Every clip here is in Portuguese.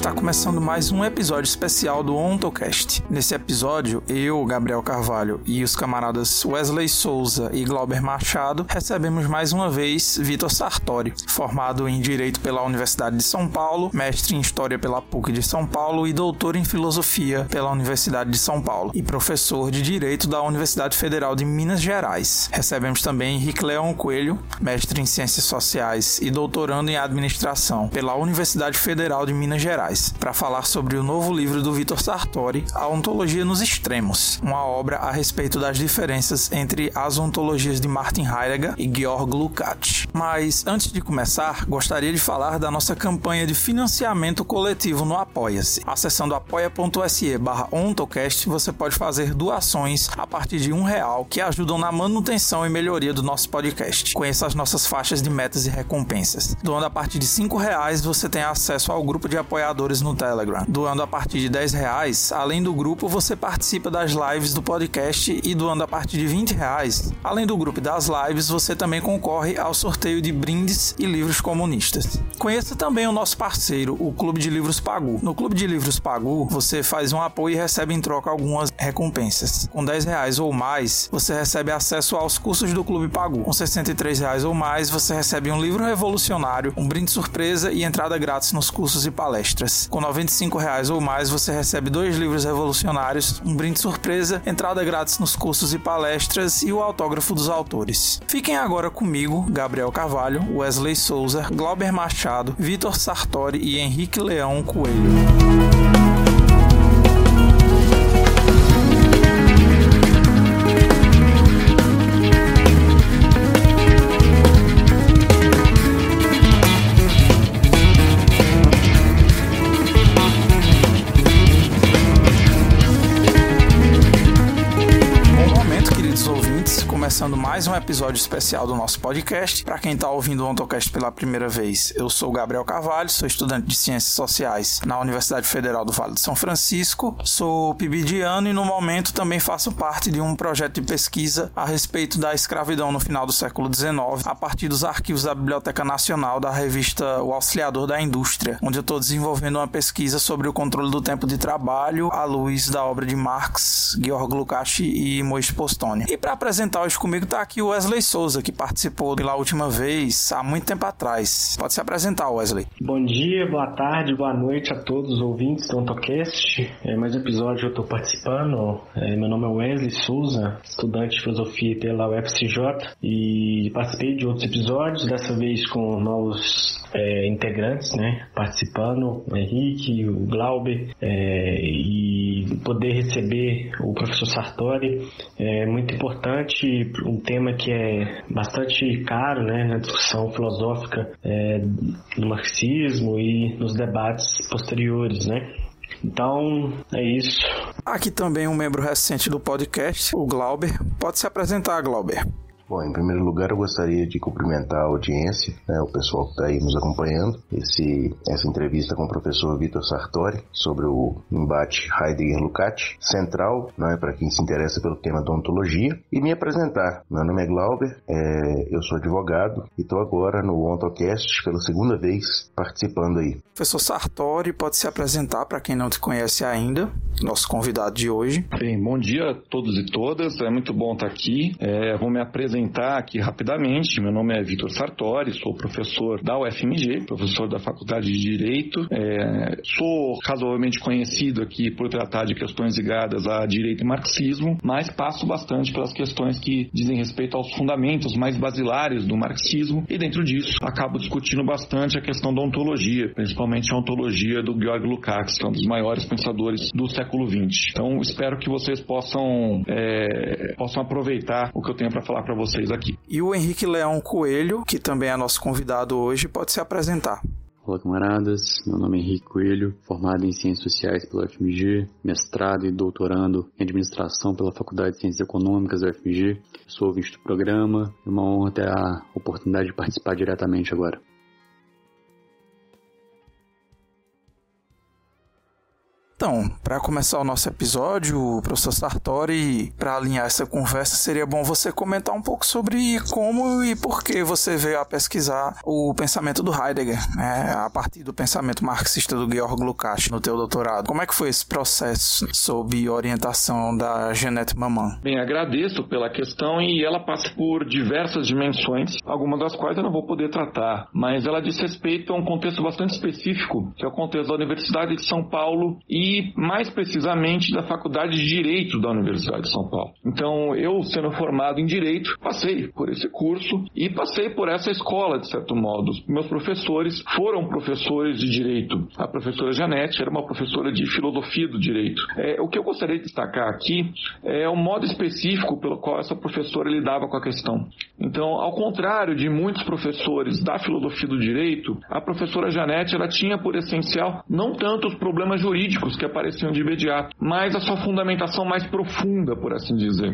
Está começando mais um episódio especial do OntoCast. Nesse episódio, eu, Gabriel Carvalho e os camaradas Wesley Souza e Glauber Machado recebemos mais uma vez Vitor Sartori, formado em Direito pela Universidade de São Paulo, mestre em História pela PUC de São Paulo e doutor em Filosofia pela Universidade de São Paulo e professor de Direito da Universidade Federal de Minas Gerais. Recebemos também Henrique Leão Coelho, mestre em Ciências Sociais e doutorando em Administração pela Universidade Federal de Minas Gerais, para falar sobre o novo livro do Vitor Sartori, A Ontologia nos Extremos, uma obra a respeito das diferenças entre as ontologias de Martin Heidegger e Georg Lukács. Mas antes de começar, gostaria de falar da nossa campanha de financiamento coletivo no Apoia-se. Acessando apoia.se barra ontocast, você pode fazer doações a partir de um real que ajudam na manutenção e melhoria do nosso podcast. Conheça as nossas faixas de metas e recompensas. Doando a partir de cinco reais, você tem acesso ao grupo de apoiadores no Telegram. Doando a partir de 10 reais, além do grupo, você participa das lives do podcast e doando a partir de 20 reais, além do grupo das lives, você também concorre ao sorteio de brindes e livros comunistas. Conheça também o nosso parceiro, o Clube de Livros Pagu. No Clube de Livros Pagu, você faz um apoio e recebe em troca algumas recompensas. Com 10 reais ou mais, você recebe acesso aos cursos do Clube Pagu. Com 63 reais ou mais, você recebe um livro revolucionário, um brinde surpresa e entrada grátis nos cursos e palestras. Com 95 reais ou mais, você recebe dois livros revolucionários, um brinde surpresa, entrada grátis nos cursos e palestras e o autógrafo dos autores. Fiquem agora comigo, Gabriel Carvalho, Wesley Souza, Glauber Machado, Vitor Sartori e Henrique Leão Coelho. Mais um episódio especial do nosso podcast. Para quem está ouvindo o OntoCast pela primeira vez, eu sou Gabriel Carvalho, sou estudante de Ciências Sociais na Universidade Federal do Vale de São Francisco, sou pibidiano e no momento também faço parte de um projeto de pesquisa a respeito da escravidão no final do século XIX, a partir dos arquivos da Biblioteca Nacional da revista O Auxiliador da Indústria, onde eu estou desenvolvendo uma pesquisa sobre o controle do tempo de trabalho à luz da obra de Marx, Georg Lukács e Moisés Postone. E para apresentar os comigo está aqui o Wesley Souza, que participou pela última vez, há muito tempo atrás. Pode se apresentar, Wesley. Bom dia, boa tarde, boa noite a todos os ouvintes do AutoCast. É mais um episódio eu estou participando. É, meu nome é Wesley Souza, estudante de filosofia pela UFCJ e participei de outros episódios, dessa vez com novos é, integrantes, né, participando, o Henrique, o Glauber, é, e poder receber o professor Sartori é muito importante um tema que é bastante caro né, na discussão filosófica é, do marxismo e nos debates posteriores, né? Então, é isso. Aqui também um membro recente do podcast, o Glauber. Pode se apresentar, Glauber. Bom, em primeiro lugar, eu gostaria de cumprimentar a audiência, né, o pessoal que está aí nos acompanhando, esse, essa entrevista com o professor Vitor Sartori sobre o embate Heidegger-Lukács, central né, para quem se interessa pelo tema da ontologia, e me apresentar. Meu nome é Glauber, é, eu sou advogado e estou agora no OntoCast pela segunda vez participando aí. Professor Sartori, pode se apresentar para quem não te conhece ainda, nosso convidado de hoje. Bem, bom dia a todos e todas, é muito bom estar aqui. É, vou me apresentar apresentar aqui rapidamente. Meu nome é Vitor Sartori, sou professor da UFMG, professor da Faculdade de Direito. É, sou razoavelmente conhecido aqui por tratar de questões ligadas a direito e marxismo, mas passo bastante pelas questões que dizem respeito aos fundamentos mais basilares do marxismo e dentro disso acabo discutindo bastante a questão da ontologia, principalmente a ontologia do Georg Lukács, que é um dos maiores pensadores do século XX. Então espero que vocês possam, é, possam aproveitar o que eu tenho para falar para vocês vocês aqui. E o Henrique Leão Coelho, que também é nosso convidado hoje, pode se apresentar. Olá, camaradas. Meu nome é Henrique Coelho, formado em Ciências Sociais pela UFMG, mestrado e doutorando em Administração pela Faculdade de Ciências Econômicas da UFMG. Sou ouvinte do programa. É uma honra ter a oportunidade de participar diretamente agora. Então, para começar o nosso episódio, professor Sartori, para alinhar essa conversa, seria bom você comentar um pouco sobre como e por que você veio a pesquisar o pensamento do Heidegger, né, a partir do pensamento marxista do Georg Lukács no teu doutorado. Como é que foi esse processo sob orientação da Jeanette Maman? Bem, agradeço pela questão e ela passa por diversas dimensões, algumas das quais eu não vou poder tratar, mas ela diz respeito a um contexto bastante específico, que é o contexto da Universidade de São Paulo e, mais precisamente, da Faculdade de Direito da Universidade de São Paulo. Então, eu, sendo formado em Direito, passei por esse curso e passei por essa escola, de certo modo. Meus professores foram professores de Direito. A professora Janete era uma professora de Filosofia do Direito. É, o que eu gostaria de destacar aqui é o modo específico pelo qual essa professora lidava com a questão. Então, ao contrário de muitos professores da Filosofia do Direito, a professora Janete ela tinha por essencial não tanto os problemas jurídicos que apareciam de imediato, mas a sua fundamentação mais profunda, por assim dizer.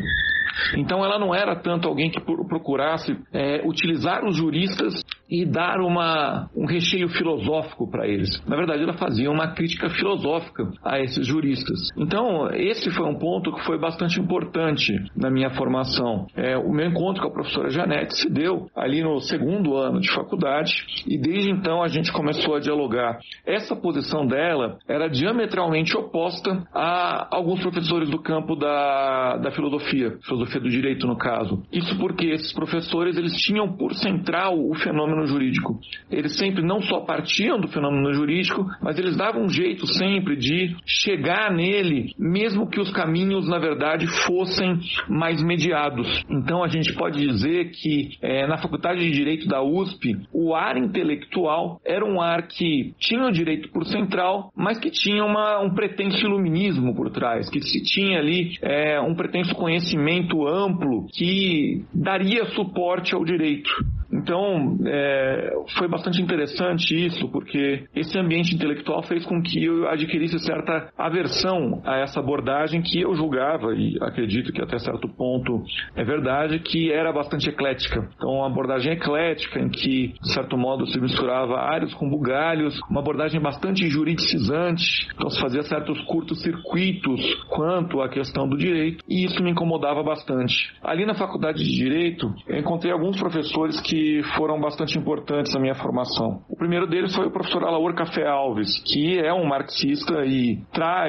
Então ela não era tanto alguém que procurasse é, utilizar os juristas e dar uma, um recheio filosófico para eles. Na verdade, ela fazia uma crítica filosófica a esses juristas. Então, esse foi um ponto que foi bastante importante na minha formação. É, o meu encontro com a professora Janete se deu ali no segundo ano de faculdade e desde então a gente começou a dialogar. Essa posição dela era diametralmente oposta a alguns professores do campo da, da filosofia, filosofia do direito no caso. Isso porque esses professores eles tinham por central o fenômeno fenômeno jurídico. Eles sempre não só partiam do fenômeno jurídico, mas eles davam um jeito sempre de chegar nele, mesmo que os caminhos, na verdade, fossem mais mediados. Então a gente pode dizer que é, na Faculdade de Direito da USP, o ar intelectual era um ar que tinha o direito por central, mas que tinha uma, um pretenso iluminismo por trás, que se tinha ali é, um pretenso conhecimento amplo que daria suporte ao direito. Então, é, foi bastante interessante isso, porque esse ambiente intelectual fez com que eu adquirisse certa aversão a essa abordagem que eu julgava, e acredito que até certo ponto é verdade, que era bastante eclética. Então, uma abordagem eclética, em que, de certo modo, se misturava áreas com bugalhos, uma abordagem bastante juridicizante, então se fazia certos curtos circuitos quanto à questão do direito, e isso me incomodava bastante. Ali na faculdade de Direito, eu encontrei alguns professores que que foram bastante importantes na minha formação. O primeiro deles foi o professor Alaor Café Alves, que é um marxista e tra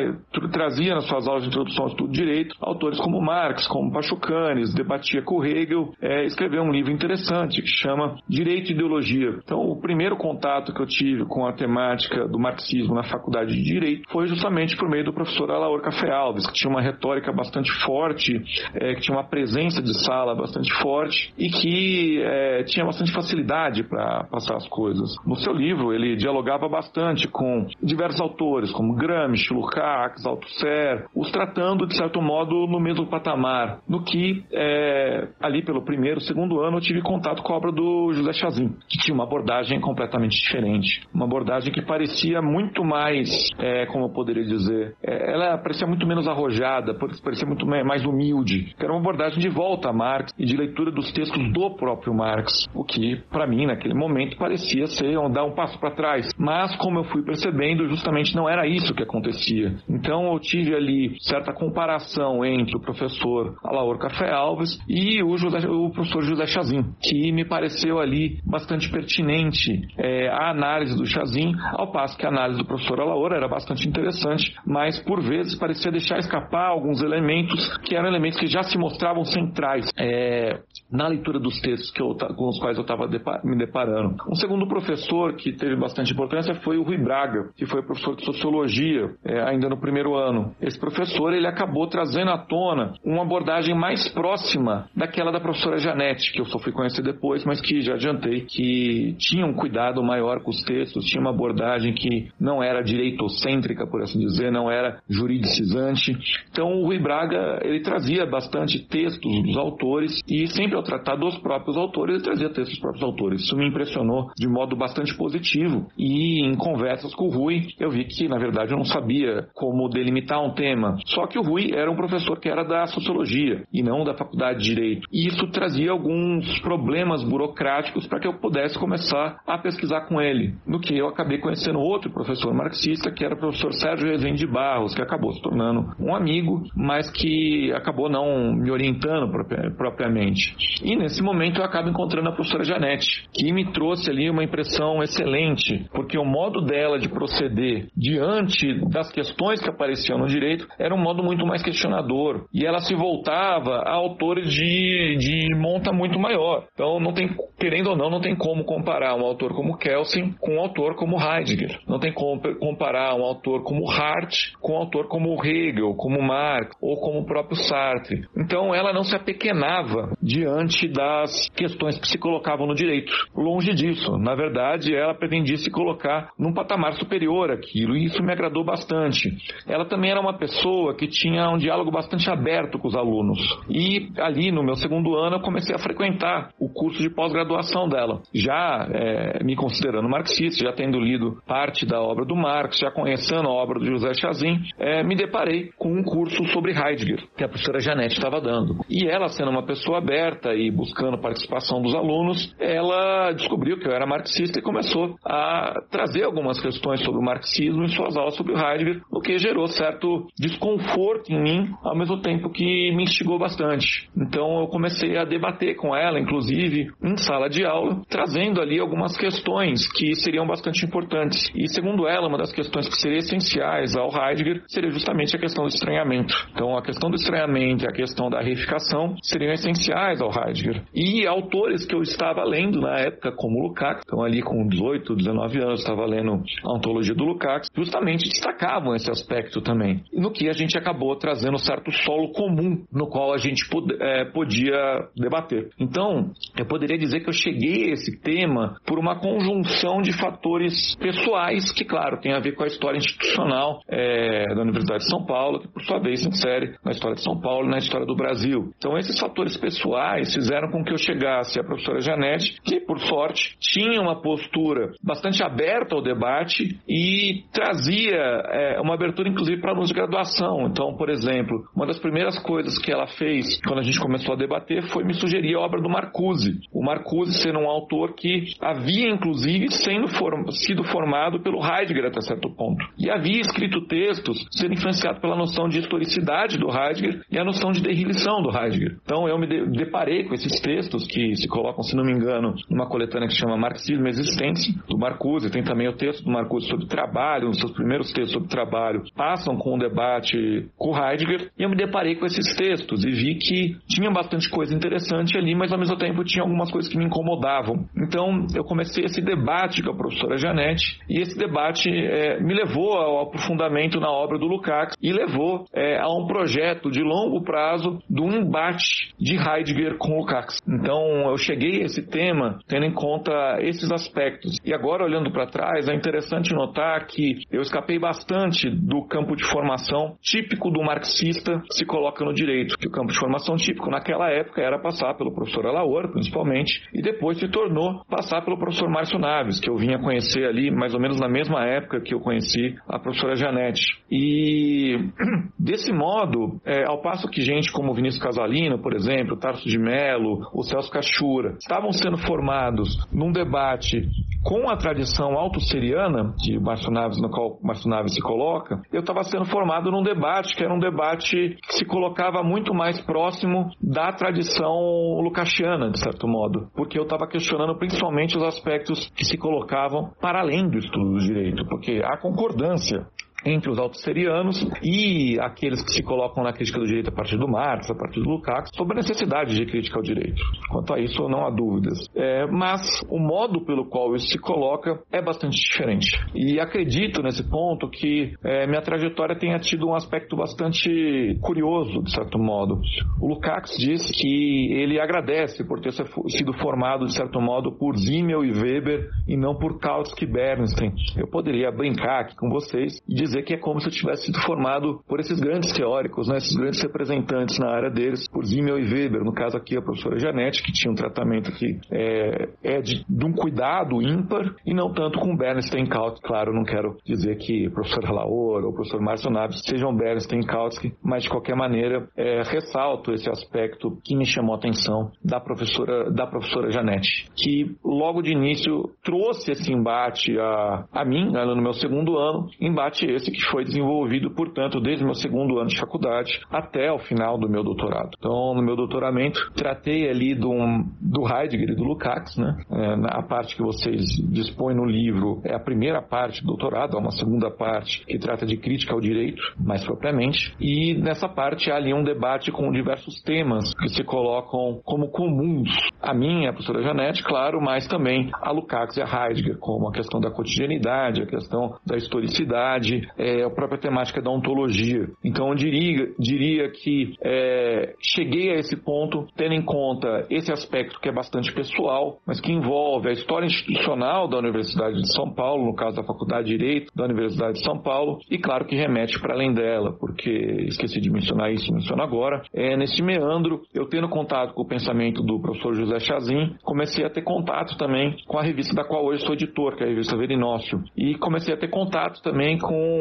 trazia nas suas aulas de introdução ao estudo de direito autores como Marx, como Pachucanes, debatia com Hegel, é, escreveu um livro interessante que chama Direito e Ideologia. Então, o primeiro contato que eu tive com a temática do marxismo na faculdade de Direito foi justamente por meio do professor Alaor Café Alves, que tinha uma retórica bastante forte, é, que tinha uma presença de sala bastante forte e que é, tinha bastante facilidade para passar as coisas. No seu livro, ele dialogava bastante com diversos autores, como Gramsci, Lukács, Althusser, os tratando, de certo modo, no mesmo patamar. No que, é, ali pelo primeiro, segundo ano, eu tive contato com a obra do José Chazin, que tinha uma abordagem completamente diferente. Uma abordagem que parecia muito mais, é, como eu poderia dizer, é, ela parecia muito menos arrojada, parecia muito mais humilde. Era uma abordagem de volta a Marx e de leitura dos textos do próprio Marx o que para mim naquele momento parecia ser dar um passo para trás. Mas como eu fui percebendo, justamente não era isso que acontecia. Então eu tive ali certa comparação entre o professor Alaor Café Alves e o, José, o professor José Chazin, que me pareceu ali bastante pertinente é, a análise do Chazin, ao passo que a análise do professor Alaor era bastante interessante, mas por vezes parecia deixar escapar alguns elementos que eram elementos que já se mostravam centrais é, na leitura dos textos eu, com os quais eu estava me deparando. Um segundo professor que teve bastante importância foi o Rui Braga, que foi professor de sociologia é, ainda no primeiro ano. Esse professor ele acabou trazendo à tona uma abordagem mais próxima daquela da professora Janete, que eu só fui conhecer depois, mas que já adiantei, que tinha um cuidado maior com os textos, tinha uma abordagem que não era direitocêntrica, por assim dizer, não era juridicizante. Então o Rui Braga ele trazia bastante textos dos autores e sempre tratar dos próprios autores e trazia textos dos próprios autores. Isso me impressionou de modo bastante positivo e em conversas com o Rui eu vi que, na verdade, eu não sabia como delimitar um tema. Só que o Rui era um professor que era da sociologia e não da faculdade de direito. E isso trazia alguns problemas burocráticos para que eu pudesse começar a pesquisar com ele. No que eu acabei conhecendo outro professor marxista, que era o professor Sérgio Rezende Barros, que acabou se tornando um amigo, mas que acabou não me orientando propriamente. E nesse momento eu acabo encontrando a professora Janete, que me trouxe ali uma impressão excelente, porque o modo dela de proceder diante das questões que apareciam no direito era um modo muito mais questionador. E ela se voltava a autores de, de monta muito maior. Então, não tem, querendo ou não, não tem como comparar um autor como Kelsen com um autor como Heidegger. Não tem como comparar um autor como Hart com um autor como Hegel, como Marx ou como o próprio Sartre. Então, ela não se apequenava diante das questões que se colocavam no direito. Longe disso. Na verdade, ela pretendia se colocar num patamar superior àquilo, e isso me agradou bastante. Ela também era uma pessoa que tinha um diálogo bastante aberto com os alunos. E ali, no meu segundo ano, eu comecei a frequentar o curso de pós-graduação dela. Já é, me considerando marxista, já tendo lido parte da obra do Marx, já conhecendo a obra do José Chazin, é, me deparei com um curso sobre Heidegger, que a professora Janete estava dando. E ela, sendo uma pessoa aberta e buscando participação dos alunos, ela descobriu que eu era marxista e começou a trazer algumas questões sobre o marxismo em suas aulas sobre o Heidegger, o que gerou certo desconforto em mim, ao mesmo tempo que me instigou bastante. Então eu comecei a debater com ela, inclusive em sala de aula, trazendo ali algumas questões que seriam bastante importantes. E segundo ela, uma das questões que seriam essenciais ao Heidegger seria justamente a questão do estranhamento. Então a questão do estranhamento e a questão da reificação seriam essenciais ao Heidegger. E autores que eu estava lendo na época, como Lukács, então ali com 18, 19 anos, estava lendo a ontologia do Lukács, justamente destacavam esse aspecto também. No que a gente acabou trazendo certo solo comum no qual a gente é, podia debater. Então, eu poderia dizer que eu cheguei a esse tema por uma conjunção de fatores pessoais que, claro, tem a ver com a história institucional é, da Universidade de São Paulo, que por sua vez se insere na história de São Paulo e na história do Brasil. Então, esses fatores pessoais fizeram com que eu chegasse à professora Janete, que, por sorte, tinha uma postura bastante aberta ao debate e trazia é, uma abertura, inclusive, para alunos de graduação. Então, por exemplo, uma das primeiras coisas que ela fez quando a gente começou a debater foi me sugerir a obra do Marcuse. O Marcuse sendo um autor que havia, inclusive, sendo form sido formado pelo Heidegger até certo ponto. E havia escrito textos sendo influenciado pela noção de historicidade do Heidegger e a noção de derrilição do Heidegger. Então, eu me de deparei com esses textos que se colocam, se não me engano, numa coletânea que se chama Marxismo e Existência, do Marcuse. Tem também o texto do Marcuse sobre trabalho, dos seus primeiros textos sobre trabalho passam com um debate com Heidegger, e eu me deparei com esses textos e vi que tinha bastante coisa interessante ali, mas ao mesmo tempo tinha algumas coisas que me incomodavam. Então eu comecei esse debate com a professora Janete, e esse debate é, me levou ao aprofundamento na obra do Lukács e levou é, a um projeto de longo prazo do embate de Heidegger com Lukács. Então eu cheguei a esse tema tendo em conta esses aspectos. E agora olhando para trás, é interessante notar que eu escapei bastante do campo de formação típico do marxista que se coloca no direito, que o campo de formação típico naquela época era passar pelo professor Alaor, principalmente, e depois se tornou passar pelo professor Márcio Naves, que eu vinha conhecer ali mais ou menos na mesma época que eu conheci a professora Janete. E desse modo, é, ao passo que gente como Vinícius Casalino, por exemplo, Tarso de Melo, o Celso Cachura, estavam sendo formados num debate com a tradição autosseriana, o Márcio Naves, no qual Márcio Naves se coloca, eu estava sendo formado num debate que era um debate que se colocava muito mais próximo da tradição lucachiana, de certo modo, porque eu estava questionando principalmente os aspectos que se colocavam para além do estudo do direito, porque há concordância entre os autosserianos e aqueles que se colocam na crítica do direito a partir do Marx, a partir do Lukács, sobre a necessidade de crítica ao direito. Quanto a isso, não há dúvidas. É, mas o modo pelo qual isso se coloca é bastante diferente. E acredito nesse ponto que é, minha trajetória tenha tido um aspecto bastante curioso, de certo modo. O Lukács diz que ele agradece por ter sido formado, de certo modo, por Zimmel e Weber e não por Kautsky e Bernstein. Eu poderia brincar aqui com vocês e dizer dizer que é como se eu tivesse sido formado por esses grandes teóricos, né, esses grandes representantes na área deles, por Zimmel e Weber, no caso aqui a professora Janete, que tinha um tratamento que é, é de, de, um cuidado ímpar, e não tanto com Bernstein Kautsky. Claro, não quero dizer que o professor Laor ou o professor Márcio Naves sejam Bernstein Kautsky, mas de qualquer maneira é, ressalto esse aspecto que me chamou a atenção da professora, da professora Janete, que logo de início trouxe esse embate a, a mim, ela no meu segundo ano, embate esse que foi desenvolvido, portanto, desde o meu segundo ano de faculdade até o final do meu doutorado. Então, no meu doutoramento, tratei ali do, do Heidegger e do Lukács, né? É, a parte que vocês dispõem no livro é a primeira parte do doutorado, há uma segunda parte que trata de crítica ao direito, mais propriamente, e nessa parte há ali um debate com diversos temas que se colocam como comuns a mim, a professora Janete, claro, mas também a Lukács e a Heidegger, como a questão da cotidianidade, a questão da historicidade, é, a própria temática da ontologia. Então, eu diria, diria que é, cheguei a esse ponto tendo em conta esse aspecto que é bastante pessoal, mas que envolve a história institucional da Universidade de São Paulo, no caso da Faculdade de Direito da Universidade de São Paulo, e claro que remete para além dela, porque esqueci de mencionar isso, menciono agora. É, nesse meandro, eu tendo contato com o pensamento do professor José Chazin, comecei a ter contato também com a revista da qual hoje sou editor, que é a revista Verinócio, e comecei a ter contato também com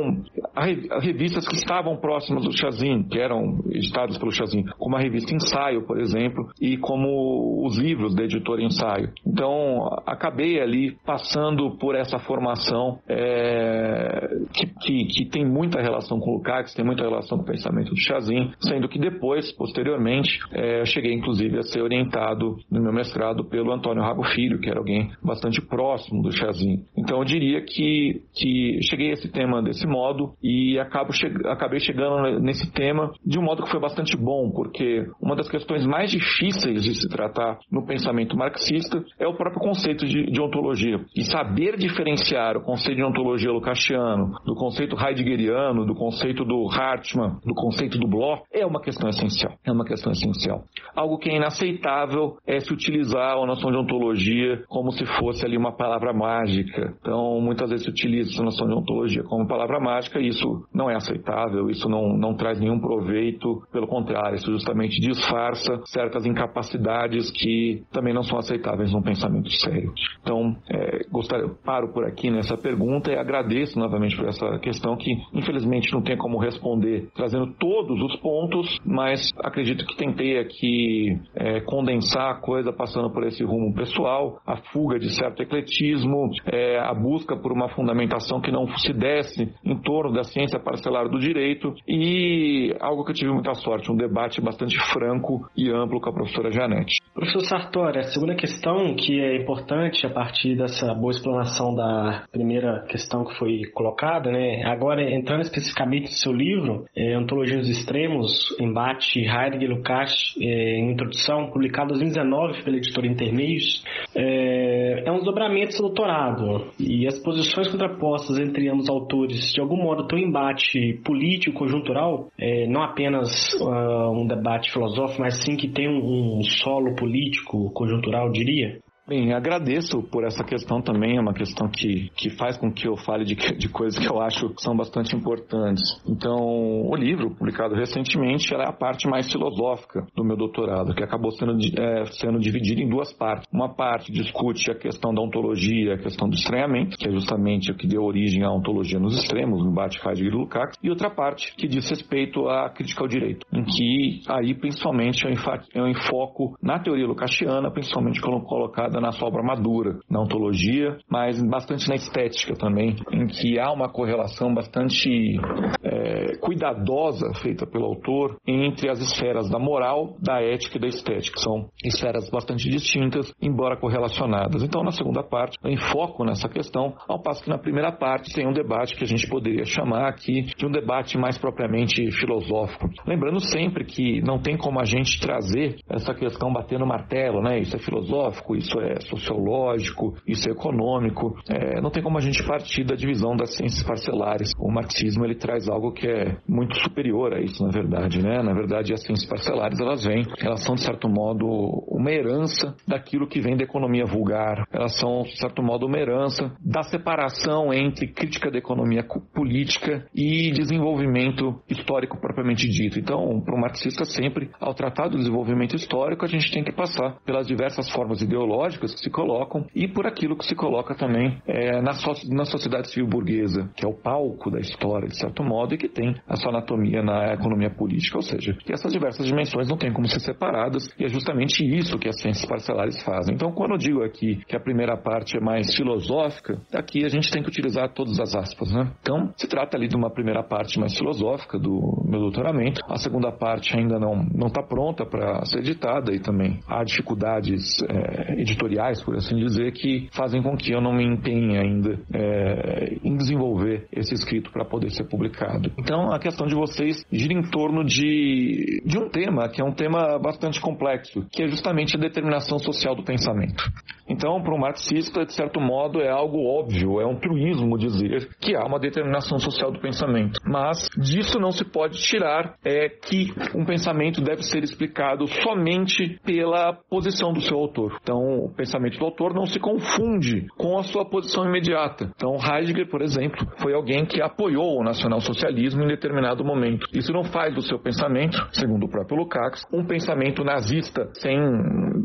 as revistas que estavam próximas do Chazin, que eram editadas pelo Chazin, como a revista Ensaio, por exemplo, e como os livros da editora Ensaio. Então, acabei ali passando por essa formação é, que, que, que, tem muita relação com o Lukács, tem muita relação com o pensamento do Chazin, sendo que depois, posteriormente, é, cheguei inclusive a ser orientado no meu mestrado pelo Antônio Rago Filho, que era alguém bastante próximo do Chazin. Então, eu diria que, que cheguei a esse tema desse modo e acabo che acabei chegando nesse tema de um modo que foi bastante bom, porque uma das questões mais difíceis de se tratar no pensamento marxista é o próprio conceito de, de ontologia. E saber diferenciar o conceito de ontologia lucasiano do conceito heideggeriano, do conceito do Hartmann, do conceito do Bloch, é uma questão essencial. É uma questão essencial. Algo que é inaceitável é se utilizar a noção de ontologia como se fosse ali uma palavra mágica. Então, muitas vezes se utiliza essa noção de ontologia como palavra mágica e isso não é aceitável, isso não, não traz nenhum proveito, pelo contrário, isso justamente disfarça certas incapacidades que também não são aceitáveis num pensamento sério. Então, é, gostaria, paro por aqui nessa pergunta e agradeço novamente por essa questão que, infelizmente, não tem como responder trazendo todos os pontos, mas acredito que tentei aqui é, condensar a coisa passando por esse rumo pessoal, a fuga de certo ecletismo, é, a busca por uma fundamentação que não se desse em torno da ciência parcelar do direito e algo que eu tive muita sorte, um debate bastante franco e amplo com a professora Janete. Professor Sartori, a segunda questão que é importante a partir dessa boa explanação da primeira questão que foi colocada, né? Agora, entrando especificamente no seu livro, é, Antologia dos Extremos, Embate Heidegger Lukács, é, em introdução, publicado em 2019 pela editora Intermeios, é, é um desdobramento do doutorado. E as posições contrapostas entre ambos autores, de algum modo, têm um embate político, conjuntural, é, não apenas uh, um debate filosófico, mas sim que tem um, um solo político, conjuntural, diria? Bem, agradeço por essa questão também, é uma questão que, que faz com que eu fale de, de coisas que eu acho que são bastante importantes. Então, o livro, publicado recentemente, é a parte mais filosófica do meu doutorado, que acabou sendo, é, sendo dividido em duas partes. Uma parte discute a questão da ontologia, a questão do estranhamento, que é justamente o que deu origem à ontologia nos extremos, no embate Heidegger e Lukács, e outra parte que diz respeito à crítica ao direito, em que aí, principalmente, eu enfoco na teoria lucasiana, principalmente colocada na sua obra madura, na ontologia, mas bastante na estética também, em que há uma correlação bastante é, cuidadosa feita pelo autor entre as esferas da moral, da ética e da estética. São esferas bastante distintas, embora correlacionadas. Então, na segunda parte, eu enfoco nessa questão, ao passo que na primeira parte tem um debate que a gente poderia chamar aqui de um debate mais propriamente filosófico. Lembrando sempre que não tem como a gente trazer essa questão batendo martelo, né? Isso é filosófico, isso é é sociológico, isso é econômico. É, não tem como a gente partir da divisão das ciências parcelares. O marxismo ele traz algo que é muito superior a isso, na verdade, né? Na verdade, as ciências parcelares elas vêm, elas são de certo modo uma herança daquilo que vem da economia vulgar. Elas são de certo modo uma herança da separação entre crítica da economia política e desenvolvimento histórico propriamente dito. Então, para o marxista sempre, ao tratar do desenvolvimento histórico, a gente tem que passar pelas diversas formas ideológicas que se colocam e por aquilo que se coloca também é, na, so na sociedade civil burguesa, que é o palco da história, de certo modo, e que tem a sua anatomia na economia política, ou seja, que essas diversas dimensões não têm como ser separadas, e é justamente isso que as ciências parcelares fazem. Então, quando eu digo aqui que a primeira parte é mais filosófica, aqui a gente tem que utilizar todas as aspas, né? Então, se trata ali de uma primeira parte mais filosófica do meu doutoramento, a segunda parte ainda não está pronta para ser editada e também há dificuldades é, editoriais, por assim dizer, que fazem com que eu não me empenhe ainda é, em desenvolver esse escrito para poder ser publicado. Então, a questão de vocês gira em torno de, de um tema que é um tema bastante complexo, que é justamente a determinação social do pensamento. Então, para um marxista, de certo modo, é algo óbvio, é um truísmo dizer que há uma determinação social do pensamento. Mas disso não se pode tirar é que um pensamento deve ser explicado somente pela posição do seu autor. Então, o pensamento do autor não se confunde com a sua posição imediata. Então, Heidegger, por exemplo, foi alguém que apoiou o nacionalsocialismo em determinado momento. Isso não faz do seu pensamento, segundo o próprio Lukács, um pensamento nazista sem,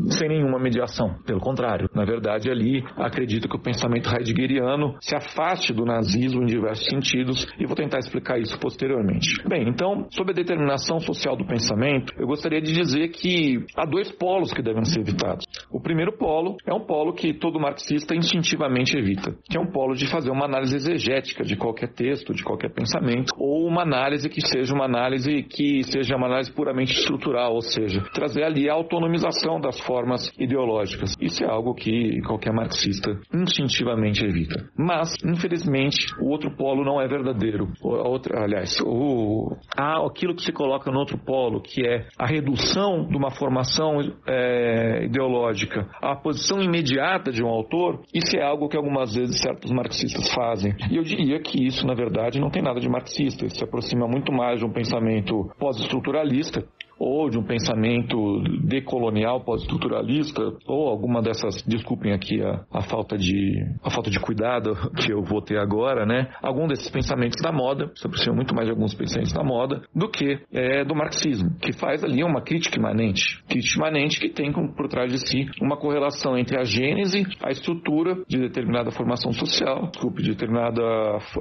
sem nenhuma mediação. Pelo contrário, na verdade, ali acredito que o pensamento heideggeriano se afaste do nazismo em diversos sentidos e vou tentar explicar isso posteriormente. Bem, então, sobre a determinação social do pensamento, eu gostaria de dizer que há dois polos que devem ser evitados. O primeiro polo é um polo que todo marxista instintivamente evita, que é um polo de fazer uma análise exegética de qualquer texto, de qualquer pensamento, ou uma análise que seja uma análise que seja uma análise puramente estrutural, ou seja, trazer ali a autonomização das formas ideológicas. Isso é algo que qualquer marxista instintivamente evita. Mas, infelizmente, o outro polo não é verdadeiro. A outra, aliás, o, há aquilo que se coloca no outro polo, que é a redução de uma formação é, ideológica à posição imediata de um autor, isso é algo que algumas vezes certos marxistas fazem. E eu diria que isso, na verdade, não tem nada de marxista. Isso se aproxima muito mais de um pensamento pós-estruturalista, ou de um pensamento decolonial pós-estruturalista, ou alguma dessas, desculpem aqui a, a, falta de a falta de cuidado que eu vou ter agora, né? Algum desses pensamentos da moda, se aproxima muito mais de alguns pensamentos da moda, do que é, do marxismo, que faz ali uma crítica imanente. Crítica imanente que tem por trás de si uma correlação entre a gênese, a estrutura de determinada formação social, desculpe, de determinada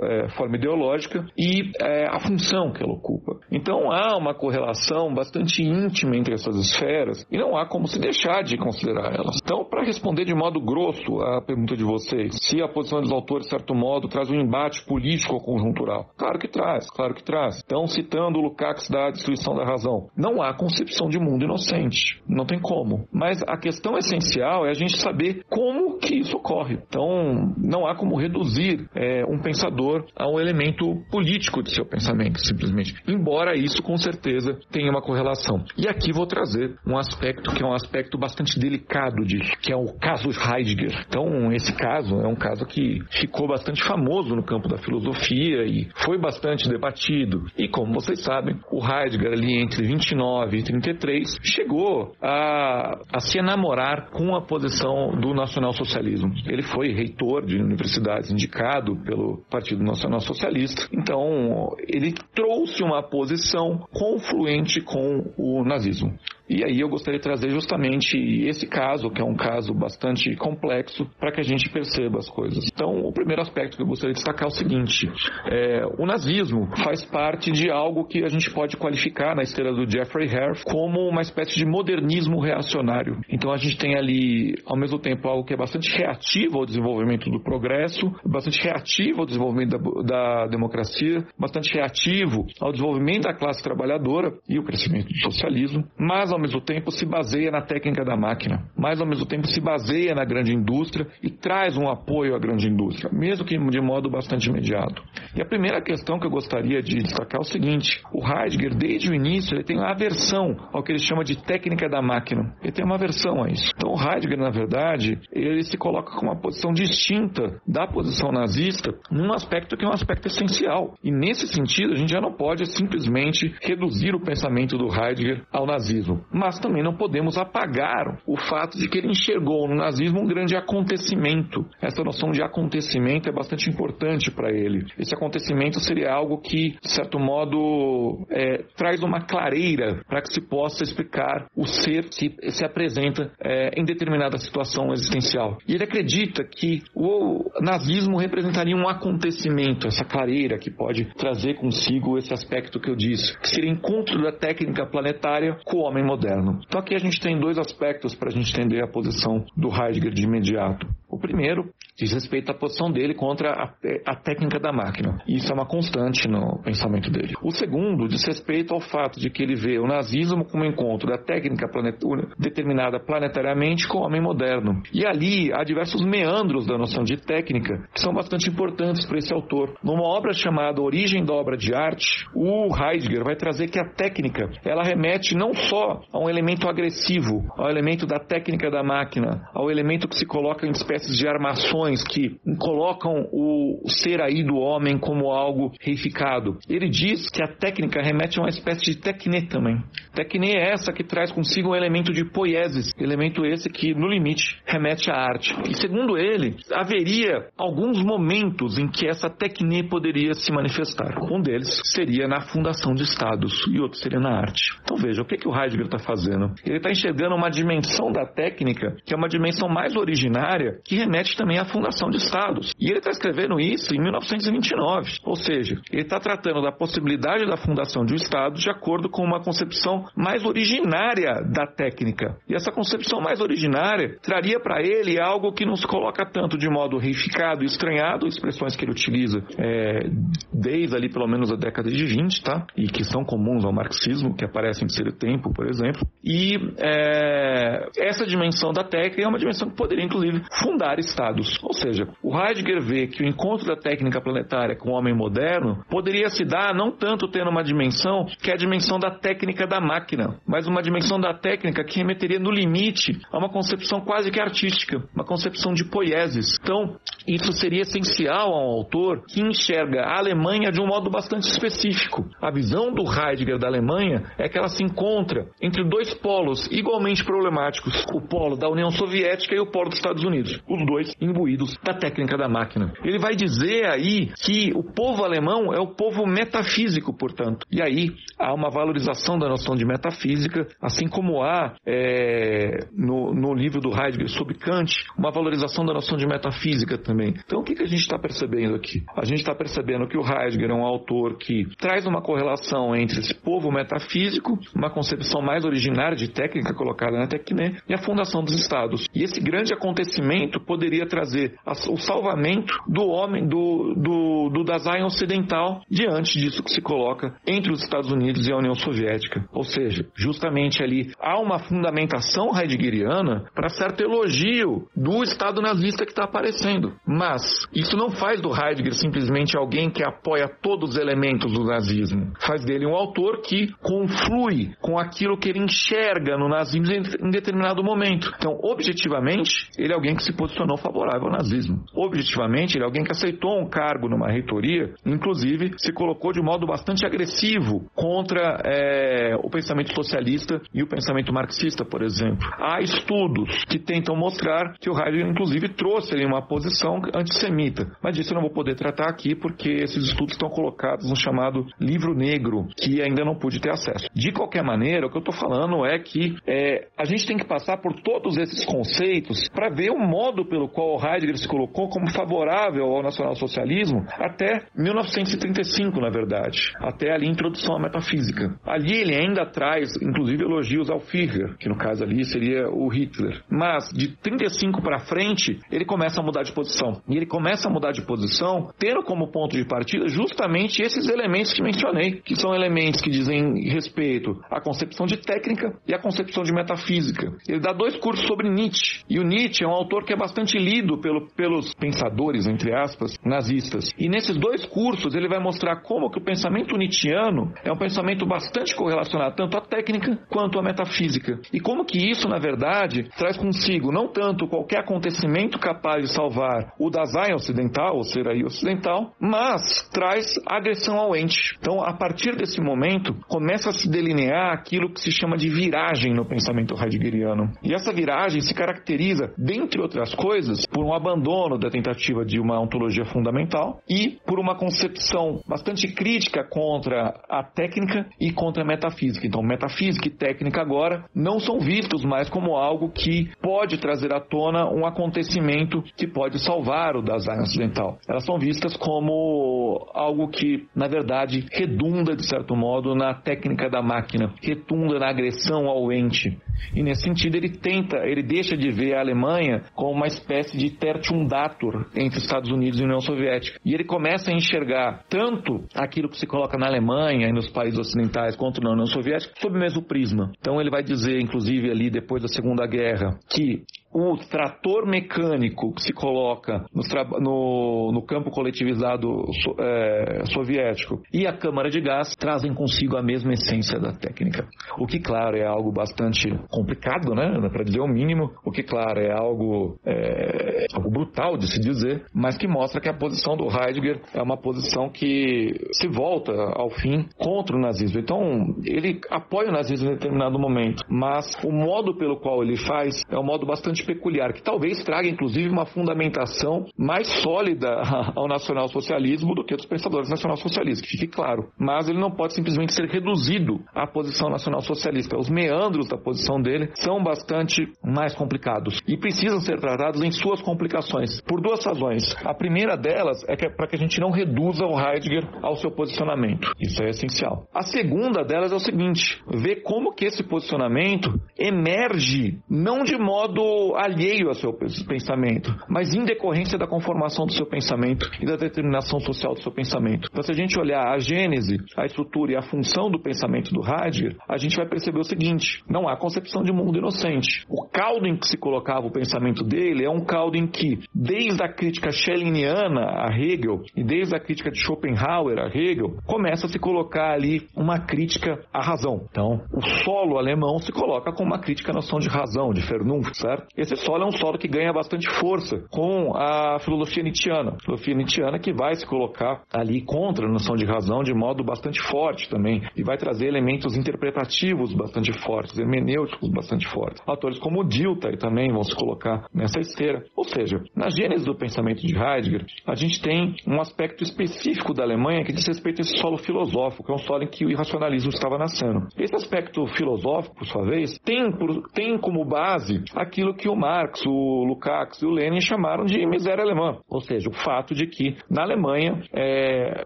é, forma ideológica e é, a função que ela ocupa. Então há uma correlação bastante bastante íntima entre essas esferas e não há como se deixar de considerar elas. Então, para responder de modo grosso à pergunta de vocês, se a posição dos autores, de certo modo, traz um embate político ou conjuntural? Claro que traz, claro que traz. Então, citando Lukács da destruição da razão, não há concepção de mundo inocente, não tem como. Mas a questão essencial é a gente saber como que isso ocorre. Então, não há como reduzir é, um pensador a um elemento político de seu pensamento, simplesmente. Embora isso, com certeza, tenha uma correlação e aqui vou trazer um aspecto que é um aspecto bastante delicado disso, que é o caso Heidegger. Então, esse caso é um caso que ficou bastante famoso no campo da filosofia e foi bastante debatido. E como vocês sabem, o Heidegger ali entre 29 e 33 chegou a, a se enamorar com a posição do nacionalsocialismo. Ele foi reitor de universidades indicado pelo Partido Nacional Socialista. Então, ele trouxe uma posição confluente com o nazismo. E aí eu gostaria de trazer justamente esse caso, que é um caso bastante complexo, para que a gente perceba as coisas. Então, o primeiro aspecto que eu gostaria de destacar é o seguinte: é, o nazismo faz parte de algo que a gente pode qualificar na esteira do Jeffrey Herf como uma espécie de modernismo reacionário. Então, a gente tem ali, ao mesmo tempo, algo que é bastante reativo ao desenvolvimento do progresso, bastante reativo ao desenvolvimento da, da democracia, bastante reativo ao desenvolvimento da classe trabalhadora e o crescimento do socialismo, mas ao mesmo tempo se baseia na técnica da máquina, mais ao mesmo tempo se baseia na grande indústria e traz um apoio à grande indústria, mesmo que de modo bastante imediato. E a primeira questão que eu gostaria de destacar é o seguinte: o Heidegger, desde o início, ele tem uma aversão ao que ele chama de técnica da máquina. Ele tem uma aversão a isso. Então, o Heidegger, na verdade, ele se coloca com uma posição distinta da posição nazista num aspecto que é um aspecto essencial. E nesse sentido, a gente já não pode simplesmente reduzir o pensamento do Heidegger ao nazismo. Mas também não podemos apagar o fato de que ele enxergou no nazismo um grande acontecimento. Essa noção de acontecimento é bastante importante para ele. Esse acontecimento seria algo que, de certo modo, é, traz uma clareira para que se possa explicar o ser que se apresenta é, em determinada situação existencial. E ele acredita que o nazismo representaria um acontecimento, essa clareira que pode trazer consigo esse aspecto que eu disse, que seria encontro da técnica planetária com o homem moderno. Então aqui a gente tem dois aspectos para a gente entender a posição do Heidegger de imediato. O primeiro diz respeito à posição dele contra a, a, técnica da máquina. Isso é uma constante no pensamento dele. O segundo diz respeito ao fato de que ele vê o nazismo como encontro da técnica planetária, determinada planetariamente com o homem moderno. E ali há diversos meandros da noção de técnica que são bastante importantes para esse autor. Numa obra chamada Origem da Obra de Arte, o Heidegger vai trazer que a técnica ela remete não só a um elemento agressivo, ao elemento da técnica da máquina, ao elemento que se coloca em espécies de armações que colocam o ser aí do homem como algo reificado. Ele diz que a técnica remete a uma espécie de tecne também. Tecne é essa que traz consigo um elemento de poiesis, elemento esse que, no limite, remete à arte. E segundo ele, haveria alguns momentos em que essa tecne poderia se manifestar. Um deles seria na fundação de estados e outro seria na arte. Então veja, o que, que o Heidegger está fazendo? Ele está enxergando uma dimensão da técnica que é uma dimensão mais originária que remete também à fundação de estados. E ele está escrevendo isso em 1929. Ou seja, ele está tratando da possibilidade da fundação de um estado de acordo com uma concepção mais originária da técnica. E essa concepção mais originária traria para ele algo que nos coloca tanto de modo reificado estranhado, expressões que ele utiliza é, desde ali pelo menos a década de 20, tá? E que são comuns ao marxismo, que aparecem em Ser Tempo, por exemplo. E é, essa dimensão da técnica é uma dimensão que poderia, inclusive, fundar estados. Ou seja, o Heidegger vê que o encontro da técnica planetária com o homem moderno poderia se dar não tanto tendo uma dimensão que é a dimensão da técnica da máquina, mas uma dimensão da técnica que remeteria no limite a uma concepção quase que artística, uma concepção de poieses. Então, isso seria essencial ao autor que enxerga a Alemanha de um modo bastante específico. A visão do Heidegger da Alemanha é que ela se encontra entre dois polos igualmente problemáticos, o polo da União Soviética e o polo dos Estados Unidos, os dois imbuídos da técnica da máquina. Ele vai dizer aí que o povo alemão é o povo metafísico, portanto. E aí há uma valorização da noção de metafísica, assim como há é, no, no livro do Heidegger sobre Kant, uma valorização da noção de metafísica também. Então o que, que a gente está percebendo aqui? A gente está percebendo que o Heidegger é um autor que traz uma correlação entre esse povo metafísico, uma concepção mais originária de técnica colocada na Tecne, e a fundação dos estados. E esse grande acontecimento poderia trazer o salvamento do homem, do, do, do Dasein ocidental, diante disso que se coloca entre os Estados Unidos e a União Soviética. Ou seja, justamente ali há uma fundamentação heideggeriana para certo elogio do Estado nazista que está aparecendo. Mas isso não faz do Heidegger simplesmente alguém que apoia todos os elementos do nazismo. Faz dele um autor que conflui com aquilo que ele enxerga no nazismo em determinado momento. Então, objetivamente, ele é alguém que se posicionou favorável ao nazismo. Objetivamente, ele é alguém que aceitou um cargo numa reitoria, inclusive se colocou de modo bastante agressivo contra é, o pensamento socialista e o pensamento marxista, por exemplo. Há estudos que tentam mostrar que o Heidegger, inclusive, trouxe ali uma posição antissemita. Mas disso eu não vou poder tratar aqui porque esses estudos estão colocados no chamado livro negro, que ainda não pude ter acesso. De qualquer maneira, o que eu estou falando é que é, a gente tem que passar por todos esses conceitos para ver o modo pelo qual Heidegger se colocou como favorável ao nacionalsocialismo até 1935, na verdade, até ali a introdução à metafísica. Ali ele ainda traz, inclusive, elogios ao Führer, que no caso ali seria o Hitler. Mas de 35 para frente, ele começa a mudar de posição. E ele começa a mudar de posição tendo como ponto de partida justamente esses elementos que mencionei, que são elementos que dizem respeito à concepção de técnica e à concepção de metafísica. Ele dá dois cursos sobre Nietzsche. E o Nietzsche é um autor que é bastante lido pelo, pelos pensadores, entre aspas, nazistas. E nesses dois cursos ele vai mostrar como que o pensamento nietzschiano é um pensamento bastante correlacionado tanto à técnica quanto à metafísica. E como que isso, na verdade, traz consigo não tanto qualquer acontecimento capaz de salvar o Dasein ocidental, ou ser aí ocidental, mas traz agressão ao ente. Então, a partir desse momento, começa a se delinear aquilo que se chama de viragem no pensamento heideggeriano. E essa viragem se caracteriza, dentre outras coisas, por um abandono da tentativa de uma ontologia fundamental e por uma concepção bastante crítica contra a técnica e contra a metafísica. Então, metafísica e técnica agora não são vistos mais como algo que pode trazer à tona um acontecimento que pode salvar o Dasein ocidental. Elas são vistas como algo que, na verdade, redunda, de certo modo, na técnica da máquina, redunda na agressão ao ente. E nesse sentido ele tenta, ele deixa de ver a Alemanha como uma espécie de tertium datur entre Estados Unidos e União Soviética. E ele começa a enxergar tanto aquilo que se coloca na Alemanha e nos países ocidentais quanto na União Soviética sob o mesmo prisma. Então ele vai dizer, inclusive ali depois da Segunda Guerra, que o trator mecânico que se coloca no, no, no campo coletivizado so, é, soviético e a câmara de gás trazem consigo a mesma essência da técnica. O que, claro, é algo bastante complicado, né? Para dizer o mínimo. O que, claro, é algo, é, algo brutal de se dizer, mas que mostra que a posição do Heidegger é uma posição que se volta, ao fim, contra o nazismo. Então, ele apoia o nazismo em determinado momento, mas o modo pelo qual ele faz é um modo bastante bastante peculiar, que talvez traga inclusive uma fundamentação mais sólida ao nacionalsocialismo do que dos pensadores nacionalsocialistas, que fique claro. Mas ele não pode simplesmente ser reduzido à posição nacionalsocialista. Os meandros da posição dele são bastante mais complicados e precisam ser tratados em suas complicações, por duas razões. A primeira delas é, é para que a gente não reduza o Heidegger ao seu posicionamento. Isso é essencial. A segunda delas é o seguinte: ver como que esse posicionamento emerge não de modo alheio ao seu pensamento, mas em decorrência da conformação do seu pensamento e da determinação social do seu pensamento. Então, se a gente olhar a gênese, a estrutura e a função do pensamento do Heidegger, a gente vai perceber o seguinte: não há concepção de mundo inocente. O caldo em que se colocava o pensamento dele é um caldo em que, desde a crítica schellingiana a Hegel e desde a crítica de Schopenhauer a Hegel, começa a se colocar ali uma crítica à razão. Então, o solo alemão se coloca com uma crítica à noção de razão, de Vernunft, certo? Esse solo é um solo que ganha bastante força com a filosofia nietzschiana. Filosofia nietzschiana que vai se colocar ali contra a noção de razão de modo bastante forte também e vai trazer elementos interpretativos bastante fortes, hermenêuticos bastante fortes. Autores como Dilthey também vão se colocar nessa esteira. Ou seja, na gênese do pensamento de Heidegger, a gente tem um aspecto específico da Alemanha que diz respeito a esse solo filosófico, que é um solo em que o irracionalismo estava nascendo. Esse aspecto filosófico, por sua vez, tem, por, tem como base aquilo que o Marx, o Lukács e o Lenin chamaram de miséria alemã, ou seja, o fato de que na Alemanha é,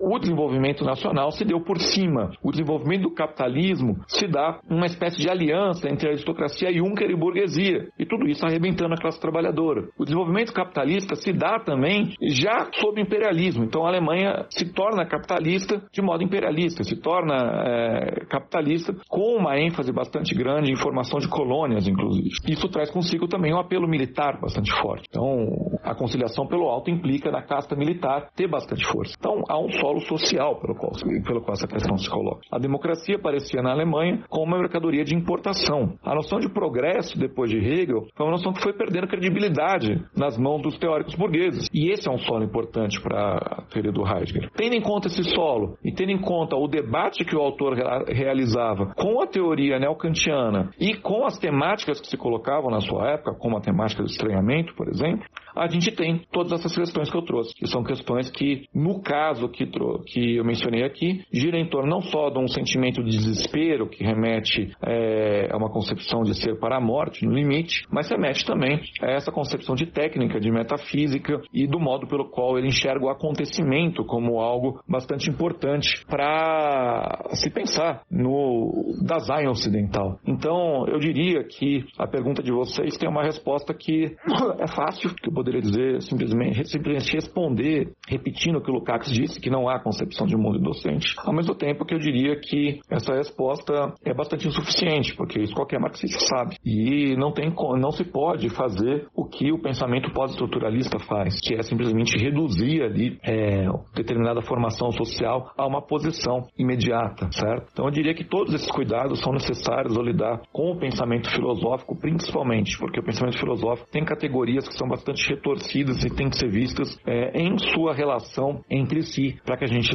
o desenvolvimento nacional se deu por cima, o desenvolvimento do capitalismo se dá uma espécie de aliança entre a aristocracia Juncker e burguesia, e tudo isso arrebentando a classe trabalhadora. O desenvolvimento capitalista se dá também já sob imperialismo, então a Alemanha se torna capitalista de modo imperialista, se torna é, capitalista com uma ênfase bastante grande em formação de colônias, inclusive. Isso traz consigo também um apelo militar bastante forte. Então, a conciliação pelo alto implica na casta militar ter bastante força. Então, há um solo social pelo qual, pelo qual essa questão se coloca. A democracia aparecia na Alemanha como uma mercadoria de importação. A noção de progresso, depois de Hegel, foi uma noção que foi perdendo credibilidade nas mãos dos teóricos burgueses. E esse é um solo importante para a teoria do Heidegger. Tendo em conta esse solo e tendo em conta o debate que o autor realizava com a teoria neocantiana e com as temáticas que se colocavam na sua época, como a temática do estranhamento, por exemplo, a gente tem todas essas questões que eu trouxe, que são questões que, no caso que, que eu mencionei aqui, gira em torno não só de um sentimento de desespero que remete é, a uma concepção de ser para a morte, no limite, mas remete também a essa concepção de técnica, de metafísica e do modo pelo qual ele enxerga o acontecimento como algo bastante importante para se pensar no design ocidental. Então, eu diria que a pergunta de vocês tem uma resposta que é fácil, que eu poderia dizer simplesmente, simplesmente responder repetindo o que o Lukács disse, que não há concepção de mundo docente. Ao mesmo tempo que eu diria que essa resposta é bastante insuficiente, porque isso qualquer marxista sabe. E não, tem, não se pode fazer o que o pensamento pós-estruturalista faz, que é simplesmente reduzir ali é, determinada formação social a uma posição imediata, certo? Então eu diria que todos esses cuidados são necessários ao lidar com o pensamento filosófico, principalmente, porque o pensamento filosófico tem categorias que são bastante retorcidas e têm que ser vistas é, em sua relação entre si, para que a gente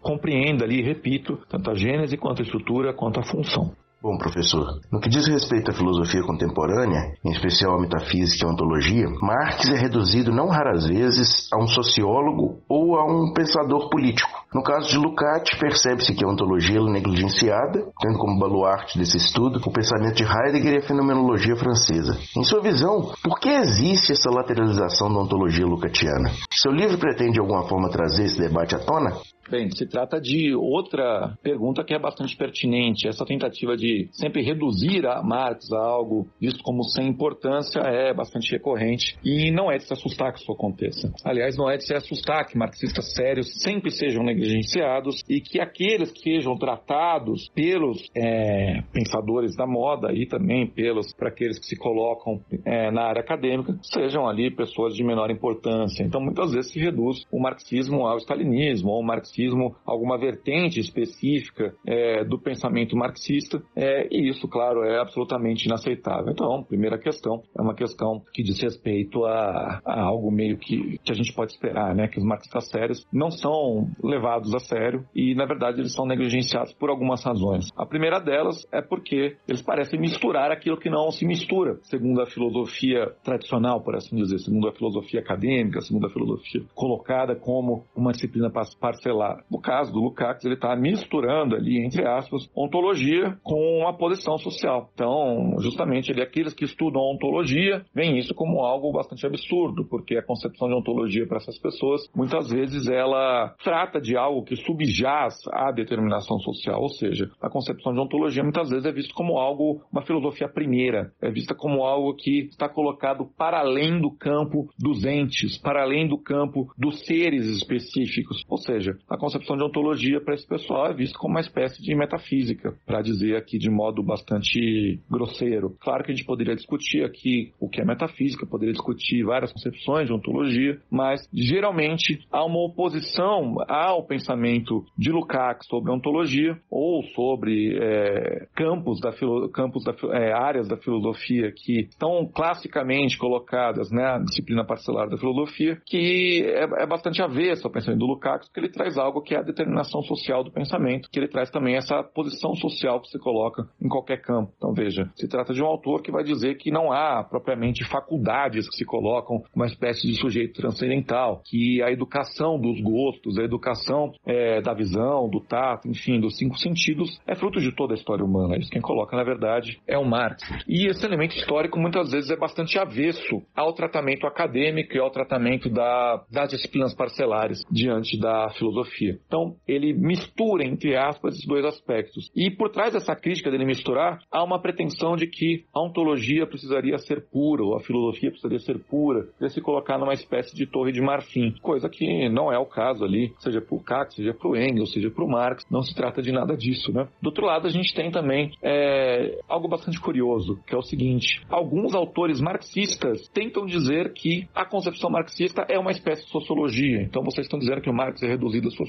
compreenda ali, repito, tanto a gênese quanto a estrutura quanto a função. Bom, professor, no que diz respeito à filosofia contemporânea, em especial à metafísica e à ontologia, Marx é reduzido não raras vezes a um sociólogo ou a um pensador político. No caso de Lukács, percebe-se que a ontologia é negligenciada, tendo como baluarte desse estudo o pensamento de Heidegger e a fenomenologia francesa. Em sua visão, por que existe essa lateralização da ontologia lucatiana? Seu livro pretende de alguma forma trazer esse debate à tona? Bem, se trata de outra pergunta que é bastante pertinente. Essa tentativa de sempre reduzir a Marx a algo visto como sem importância é bastante recorrente e não é de se assustar que isso aconteça. Aliás, não é de se assustar que marxistas sérios sempre sejam negligenciados e que aqueles que sejam tratados pelos é, pensadores da moda e também pelos para aqueles que se colocam é, na área acadêmica sejam ali pessoas de menor importância. Então, muitas vezes se reduz o marxismo ao stalinismo ou o marxismo marxismo alguma vertente específica é, do pensamento marxista, é, e isso, claro, é absolutamente inaceitável. Então, primeira questão é uma questão que diz respeito a, a algo meio que, que a gente pode esperar, né? Que os marxistas sérios não são levados a sério e, na verdade, eles são negligenciados por algumas razões. A primeira delas é porque eles parecem misturar aquilo que não se mistura, segundo a filosofia tradicional, por assim dizer, segundo a filosofia acadêmica, segundo a filosofia colocada como uma disciplina parcelada no caso do Lukács, ele está misturando ali, entre aspas, ontologia com uma posição social. Então, justamente, ele, aqueles que estudam ontologia veem isso como algo bastante absurdo, porque a concepção de ontologia para essas pessoas, muitas vezes, ela trata de algo que subjaz à determinação social, ou seja, a concepção de ontologia muitas vezes é vista como algo, uma filosofia primeira, é vista como algo que está colocado para além do campo dos entes, para além do campo dos seres específicos. Ou seja, a concepção de ontologia para esse pessoal é vista como uma espécie de metafísica, para dizer aqui de modo bastante grosseiro. Claro que a gente poderia discutir aqui o que é metafísica, poderia discutir várias concepções de ontologia, mas geralmente há uma oposição ao pensamento de Lukács sobre ontologia ou sobre é, campos da, campos da é, áreas da filosofia que estão classicamente colocadas na né, disciplina parcelar da filosofia, que é, é bastante avesso ao pensamento do Lukács, porque ele traz algo que é a determinação social do pensamento, que ele traz também essa posição social que se coloca em qualquer campo. Então veja, se trata de um autor que vai dizer que não há propriamente faculdades que se colocam uma espécie de sujeito transcendental, que a educação dos gostos, a educação é, da visão, do tato, enfim, dos cinco sentidos, é fruto de toda a história humana. Isso quem coloca, na verdade, é o Marx. E esse elemento histórico muitas vezes é bastante avesso ao tratamento acadêmico e ao tratamento da, das disciplinas parcelares diante da filosofia filosofia. Então, ele mistura, entre aspas, esses dois aspectos. E por trás dessa crítica dele misturar, há uma pretensão de que a ontologia precisaria ser pura, ou a filosofia precisaria ser pura, precisaria se colocar numa espécie de torre de marfim, coisa que não é o caso ali, seja para o Kant, seja para o Engels, seja para o Marx, não se trata de nada disso, né? Do outro lado, a gente tem também é, algo bastante curioso, que é o seguinte, alguns autores marxistas tentam dizer que a concepção marxista é uma espécie de sociologia, então vocês estão dizendo que o Marx é reduzido sociologia,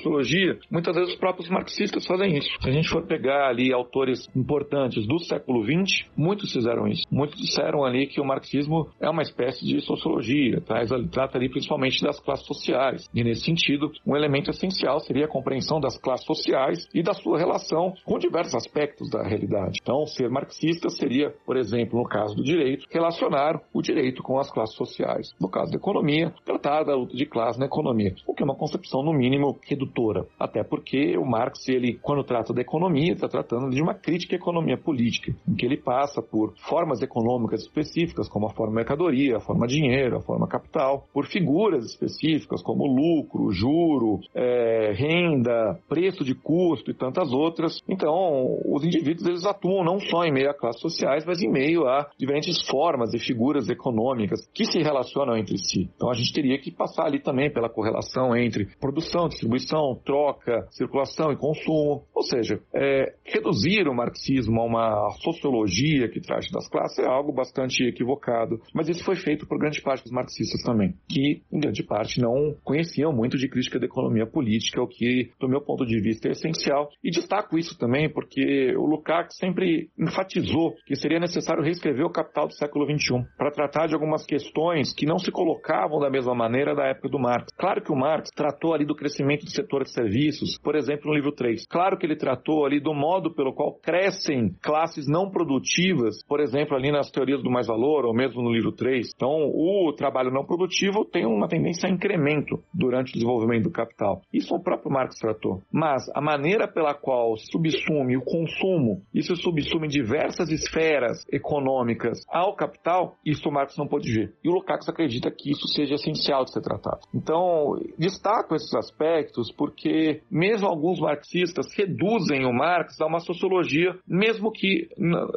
muitas vezes os próprios marxistas fazem isso. Se a gente for pegar ali autores importantes do século XX, muitos fizeram isso. Muitos disseram ali que o marxismo é uma espécie de sociologia, traz, trata ali principalmente das classes sociais. E nesse sentido, um elemento essencial seria a compreensão das classes sociais e da sua relação com diversos aspectos da realidade. Então, ser marxista seria, por exemplo, no caso do direito, relacionar o direito com as classes sociais. No caso da economia, tratar da luta de classe na economia, o que é uma concepção, no mínimo, redutora. Até porque o Marx, ele, quando trata da economia, está tratando de uma crítica à economia política, em que ele passa por formas econômicas específicas, como a forma mercadoria, a forma dinheiro, a forma capital, por figuras específicas, como lucro, juro, é, renda, preço de custo e tantas outras. Então, os indivíduos eles atuam não só em meio a classes sociais, mas em meio a diferentes formas e figuras econômicas que se relacionam entre si. Então, a gente teria que passar ali também pela correlação entre produção, distribuição, troca, circulação e consumo. Ou seja, é, reduzir o marxismo a uma sociologia que trate das classes é algo bastante equivocado. Mas isso foi feito por grande parte dos marxistas também, que em grande parte não conheciam muito de crítica da economia política, o que, do meu ponto de vista, é essencial. E destaco isso também porque o Lukács sempre enfatizou que seria necessário reescrever o Capital do século XXI para tratar de algumas questões que não se colocavam da mesma maneira da época do Marx. Claro que o Marx tratou ali do crescimento setor de serviços, por exemplo, no livro 3. Claro que ele tratou ali do modo pelo qual crescem classes não produtivas, por exemplo, ali nas teorias do mais-valor, ou mesmo no livro 3. Então, o trabalho não produtivo tem uma tendência a incremento durante o desenvolvimento do capital. Isso o próprio Marx tratou. Mas a maneira pela qual subsume o consumo, isso subsume diversas esferas econômicas ao capital, isso o Marx não pode ver. E o Lukács acredita que isso seja essencial de ser tratado. Então, destaco esses aspectos porque mesmo alguns marxistas reduzem o Marx a uma sociologia, mesmo que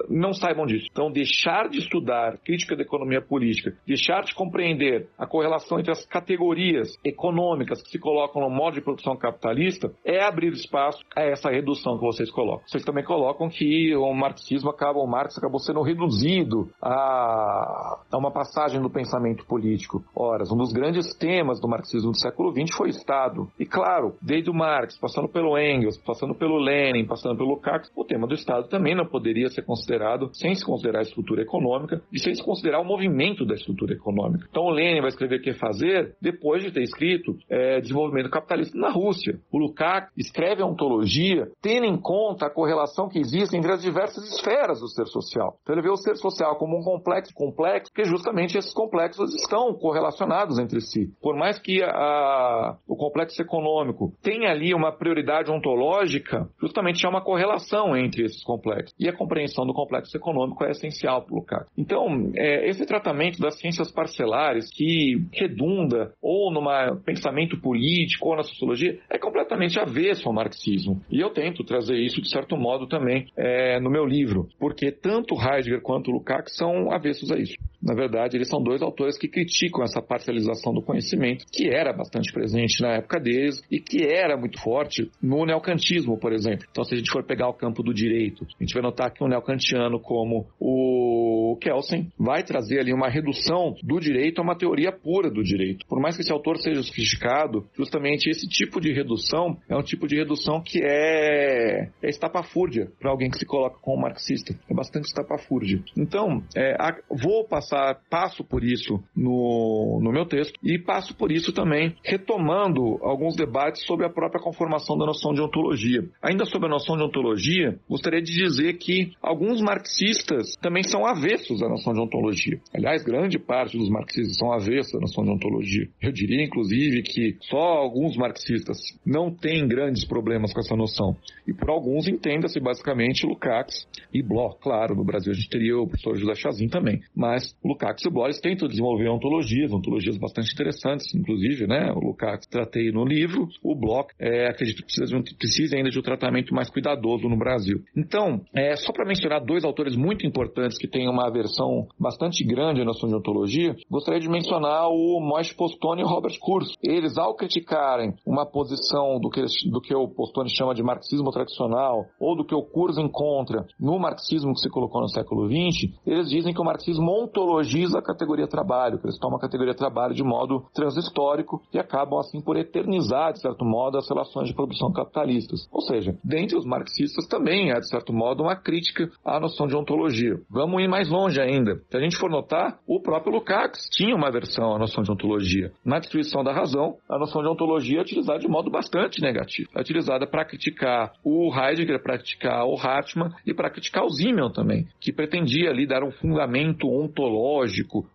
não saibam disso. Então, deixar de estudar crítica da economia política, deixar de compreender a correlação entre as categorias econômicas que se colocam no modo de produção capitalista, é abrir espaço a essa redução que vocês colocam. Vocês também colocam que o marxismo acaba, o Marx acabou sendo reduzido a, a uma passagem do pensamento político. Ora, um dos grandes temas do marxismo do século XX foi o Estado. E claro, desde o Marx, passando pelo Engels, passando pelo Lenin, passando pelo Lukács, o tema do Estado também não poderia ser considerado sem se considerar a estrutura econômica e sem se considerar o movimento da estrutura econômica. Então o Lenin vai escrever o que fazer depois de ter escrito é, desenvolvimento capitalista na Rússia. O Lukács escreve a ontologia tendo em conta a correlação que existe entre as diversas esferas do ser social. Então ele vê o ser social como um complexo complexo, porque justamente esses complexos estão correlacionados entre si. Por mais que a, o complexo econômico tenha ali uma prioridade ontológica, justamente há uma correlação entre esses complexos. E a compreensão do complexo econômico é essencial para o Lukács. Então, é, esse tratamento das ciências parcelares que redunda ou no pensamento político ou na sociologia é completamente avesso ao marxismo. E eu tento trazer isso, de certo modo, também é, no meu livro, porque tanto Heidegger quanto Lukács são avessos a isso. Na verdade, eles são dois autores que criticam essa parcialização do conhecimento, que era bastante presente na época deles e que era muito forte no neocantismo, por exemplo. Então, se a gente for pegar o campo do direito, a gente vai notar que um neocantiano como o Kelsen vai trazer ali uma redução do direito a uma teoria pura do direito. Por mais que esse autor seja sofisticado, justamente esse tipo de redução é um tipo de redução que é, é estapafúrdia para alguém que se coloca como marxista. É bastante estapafúrdia. Então, é, a, vou passar, passo por isso no, no meu texto e passo por isso também retomando alguns debates sobre a própria conformação da noção de ontologia. Ainda sobre a noção de ontologia, gostaria de dizer que alguns marxistas também são avessos à noção de ontologia. Aliás, grande parte dos marxistas são avessos à noção de ontologia. Eu diria, inclusive, que só alguns marxistas não têm grandes problemas com essa noção. E por alguns entenda-se basicamente Lukács e Bloch. Claro, no Brasil a gente teria o professor José Chazin também. Mas Lukács e Bloch tentam desenvolver ontologias, ontologias bastante interessantes, inclusive, né? O Lukács tratei no livro, o Bloch é, acredito que precisa, precisa ainda de um tratamento mais cuidadoso no Brasil. Então, é, só para mencionar dois autores muito importantes que têm uma versão bastante grande à noção de ontologia, gostaria de mencionar o Moishe Postone e o Robert Kurz. Eles, ao criticarem uma posição do que, do que o Postone chama de marxismo tradicional, ou do que o Kurz encontra no marxismo que se colocou no século XX, eles dizem que o marxismo ontologicamente ontologiza a categoria trabalho, que eles tomam a categoria trabalho de modo transhistórico e acabam assim por eternizar, de certo modo, as relações de produção capitalistas. Ou seja, dentre os marxistas também há, de certo modo, uma crítica à noção de ontologia. Vamos ir mais longe ainda. Se a gente for notar, o próprio Lukács tinha uma versão à noção de ontologia. Na destruição da razão, a noção de ontologia é utilizada de modo bastante negativo. É utilizada para criticar o Heidegger, para criticar o Hartmann e para criticar o Simmel também, que pretendia ali dar um fundamento ontológico,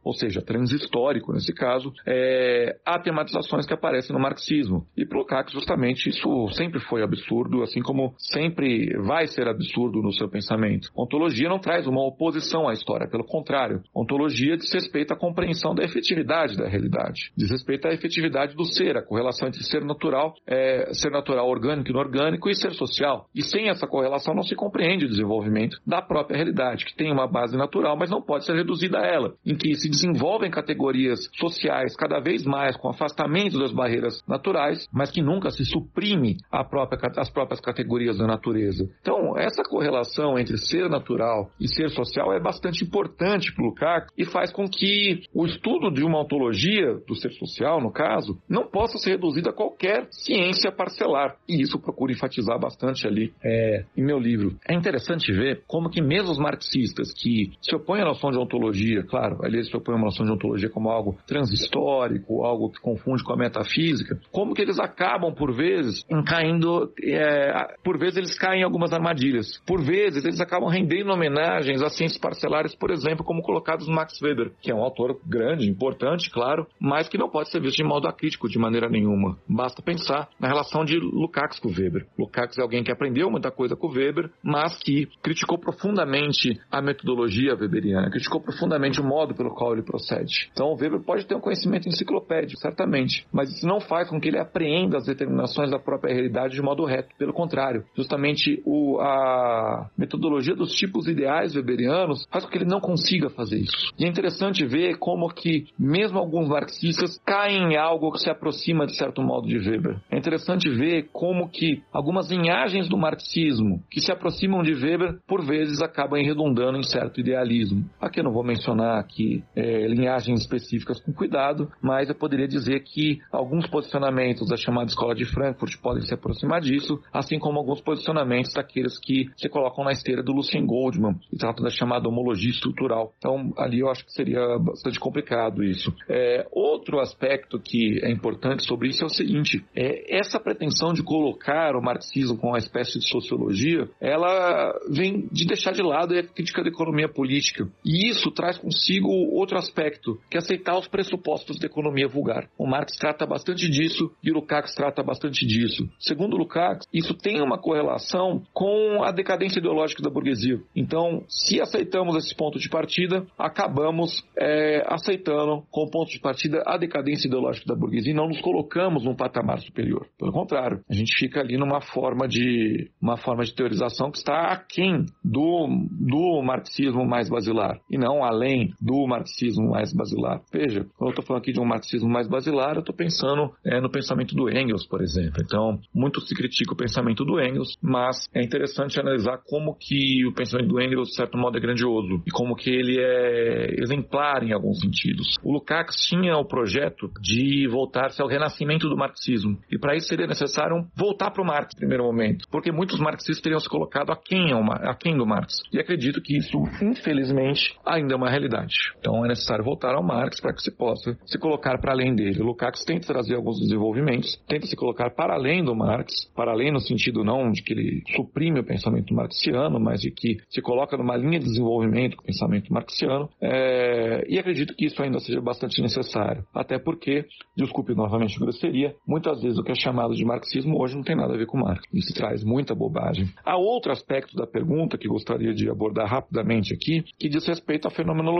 ou seja, transhistórico nesse caso, é, a tematizações que aparecem no marxismo. E para Lukács, justamente, isso sempre foi absurdo, assim como sempre vai ser absurdo no seu pensamento. Ontologia não traz uma oposição à história, pelo contrário. Ontologia diz respeito à compreensão da efetividade da realidade, diz respeito à efetividade do ser, a correlação entre ser natural, é, ser natural orgânico e inorgânico e ser social. E sem essa correlação não se compreende o desenvolvimento da própria realidade, que tem uma base natural, mas não pode ser reduzida a ela, em que se desenvolvem categorias sociais cada vez mais com afastamento das barreiras naturais, mas que nunca se suprime própria, as próprias categorias da natureza. Então, essa correlação entre ser natural e ser social é bastante importante para o Lukács e faz com que o estudo de uma ontologia, do ser social no caso, não possa ser reduzido a qualquer ciência parcelar. E isso procuro enfatizar bastante ali é, em meu livro. É interessante ver como que mesmo os marxistas que se opõem à noção de ontologia, claro, ali eles se opõem à noção de ontologia como algo transhistórico, algo que confunde com a metafísica, como que eles acabam, por vezes, caindo, é, por vezes eles caem em algumas armadilhas. Por vezes eles acabam rendendo homenagens a ciências parcelares, por exemplo, como colocados no Max Weber, que é um autor grande, importante, claro, mas que não pode ser visto de modo acrítico de maneira nenhuma. Basta pensar na relação de Lukács com Weber. Lukács é alguém que aprendeu muita coisa com Weber, mas que criticou profundamente a metodologia weberiana, criticou profundamente o modo pelo qual ele procede. Então, o Weber pode ter um conhecimento enciclopédico, certamente, mas isso não faz com que ele apreenda as determinações da própria realidade de modo reto. Pelo contrário, justamente o, a metodologia dos tipos ideais weberianos faz com que ele não consiga fazer isso. E é interessante ver como que mesmo alguns marxistas caem em algo que se aproxima de certo modo de Weber. É interessante ver como que algumas linhagens do marxismo que se aproximam de Weber, por vezes acabam redundando em certo idealismo. Aqui eu não vou mencionar aqui é, linhagens específicas com cuidado, mas eu poderia dizer que alguns posicionamentos da chamada Escola de Frankfurt podem se aproximar disso, assim como alguns posicionamentos daqueles que se colocam na esteira do Lucien Goldman e tratam da chamada homologia estrutural. Então, ali eu acho que seria bastante complicado isso. É, outro aspecto que é importante sobre isso é o seguinte: é, essa pretensão de colocar o marxismo com uma espécie de sociologia, ela vem de deixar de lado a crítica da economia política. E isso traz consigo outro aspecto, que é aceitar os pressupostos da economia vulgar. O Marx trata bastante disso e o Lukács trata bastante disso. Segundo Lukács, isso tem uma correlação com a decadência ideológica da burguesia. Então, se aceitamos esse ponto de partida, acabamos é, aceitando, com ponto de partida, a decadência ideológica da burguesia e não nos colocamos num patamar superior. Pelo contrário, a gente fica ali numa forma de uma forma de teorização que está aquém do, do marxismo mais basilar e não além do marxismo mais basilar. Veja, quando eu estou falando aqui de um marxismo mais basilar, eu estou pensando é, no pensamento do Engels, por exemplo. Então, muito se critica o pensamento do Engels, mas é interessante analisar como que o pensamento do Engels, de certo modo, é grandioso e como que ele é exemplar em alguns sentidos. O Lukács tinha o projeto de voltar-se ao renascimento do marxismo e para isso seria necessário voltar para o Marx no primeiro momento, porque muitos marxistas teriam se colocado aquém, aquém do Marx. E acredito que isso, infelizmente, ainda é uma realidade. Então é necessário voltar ao Marx para que se possa se colocar para além dele. O Lukács tenta trazer alguns desenvolvimentos, tenta se colocar para além do Marx, para além no sentido não de que ele suprime o pensamento marxiano, mas de que se coloca numa linha de desenvolvimento com o pensamento marxiano, é... e acredito que isso ainda seja bastante necessário. Até porque, desculpe novamente a grosseria, muitas vezes o que é chamado de marxismo hoje não tem nada a ver com Marx. Isso traz muita bobagem. Há outro aspecto da pergunta que gostaria de abordar rapidamente aqui, que diz respeito à fenomenologia.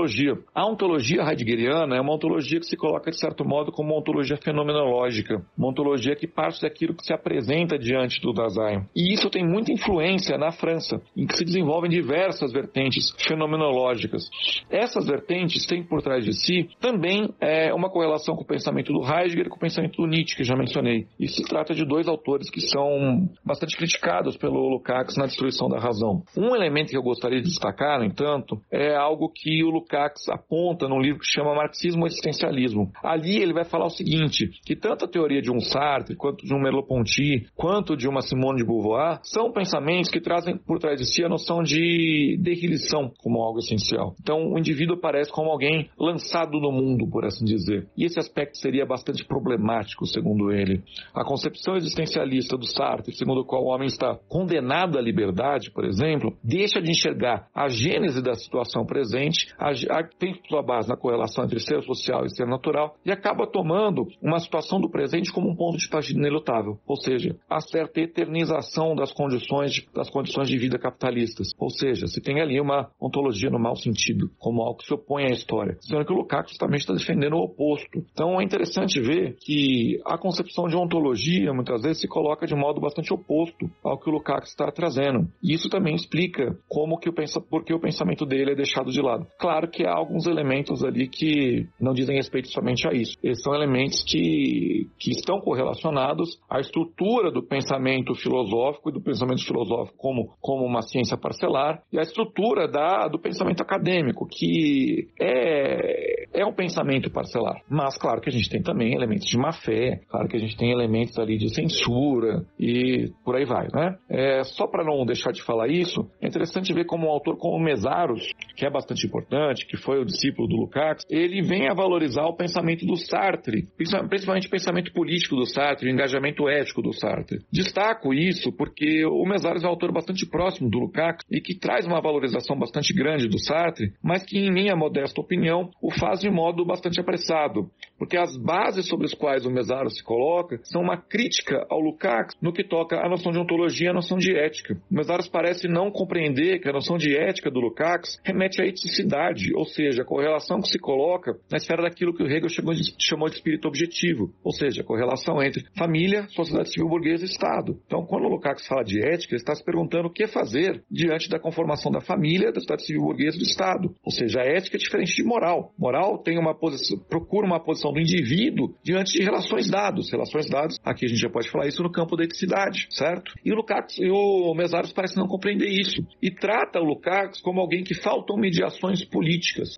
A ontologia heideggeriana é uma ontologia que se coloca, de certo modo, como uma ontologia fenomenológica, uma ontologia que parte daquilo que se apresenta diante do Dasein. E isso tem muita influência na França, em que se desenvolvem diversas vertentes fenomenológicas. Essas vertentes têm por trás de si também é, uma correlação com o pensamento do Heidegger e com o pensamento do Nietzsche, que já mencionei. E se trata de dois autores que são bastante criticados pelo Lukács na destruição da razão. Um elemento que eu gostaria de destacar, no entanto, é algo que o, Lukács aponta num livro que chama Marxismo Existencialismo. Ali ele vai falar o seguinte, que tanto a teoria de um Sartre, quanto de um Merleau-Ponty, quanto de uma Simone de Beauvoir, são pensamentos que trazem por trás de si a noção de derrilição como algo essencial. Então, o indivíduo aparece como alguém lançado no mundo, por assim dizer. E esse aspecto seria bastante problemático, segundo ele. A concepção existencialista do Sartre, segundo a qual o homem está condenado à liberdade, por exemplo, deixa de enxergar a gênese da situação presente, a, tem sua base na correlação entre ser social e ser natural, e acaba tomando uma situação do presente como um ponto de partida inelutável. Ou seja, a certa eternização das condições de, das condições de vida capitalistas. Ou seja, se tem ali uma ontologia no mau sentido, como algo que se opõe à história. Sendo que o Lukács justamente está defendendo o oposto. Então é interessante ver que a concepção de ontologia muitas vezes se coloca de modo bastante oposto ao que o Lukács está trazendo. E isso também explica como que o pensa, por que o pensamento dele é deixado de lado. Claro que há alguns elementos ali que não dizem respeito somente a isso. Esses são elementos que, que estão correlacionados à estrutura do pensamento filosófico e do pensamento filosófico como, como uma ciência parcelar e à estrutura da, do pensamento acadêmico, que é, é um pensamento parcelar. Mas claro que a gente tem também elementos de má fé, claro que a gente tem elementos ali de censura e por aí vai, né? É, só para não deixar de falar isso, é interessante ver como um autor como Mesaros, que é bastante importante, que foi o discípulo do Lukács, ele vem a valorizar o pensamento do Sartre, principalmente o pensamento político do Sartre, o engajamento ético do Sartre. Destaco isso porque o Mesaros é um autor bastante próximo do Lukács e que traz uma valorização bastante grande do Sartre, mas que, em minha modesta opinião, o faz de modo bastante apressado, porque as bases sobre as quais o Mesaros se coloca são uma crítica ao Lukács no que toca à noção de ontologia e à noção de ética. O Mesaros parece não compreender que a noção de ética do Lukács remete à eticidade, ou seja, a correlação que se coloca na esfera daquilo que o Hegel chamou de, chamou de espírito objetivo, ou seja, a correlação entre família, sociedade civil burguesa e Estado. Então, quando o Lukács fala de ética, ele está se perguntando o que fazer diante da conformação da família, da sociedade civil burguesa e do Estado. Ou seja, a ética é diferente de moral. Moral tem uma posição, procura uma posição do indivíduo diante de relações dados. Relações dados, aqui a gente já pode falar isso no campo da eticidade, certo? E o Lukács e o Mesaros parece não compreender isso e trata o Lukács como alguém que faltam mediações políticas,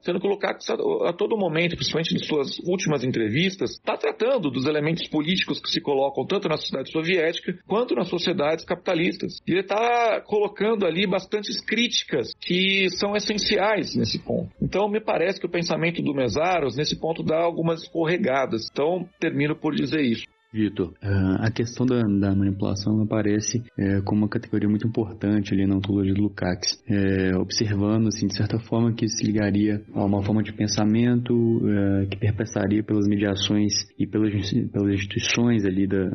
sendo que o Lukács a, a todo momento, principalmente em suas últimas entrevistas, está tratando dos elementos políticos que se colocam tanto na sociedade soviética quanto nas sociedades capitalistas. E ele está colocando ali bastantes críticas que são essenciais nesse ponto. Então, me parece que o pensamento do Mesaros, nesse ponto, dá algumas escorregadas. Então, termino por dizer isso. Vitor, ah, a questão da, da manipulação aparece é, como uma categoria muito importante ali na ontologia do Lukács, é, observando, assim, de certa forma, que se ligaria a uma forma de pensamento é, que perpassaria pelas mediações e pelas, pelas instituições ali da,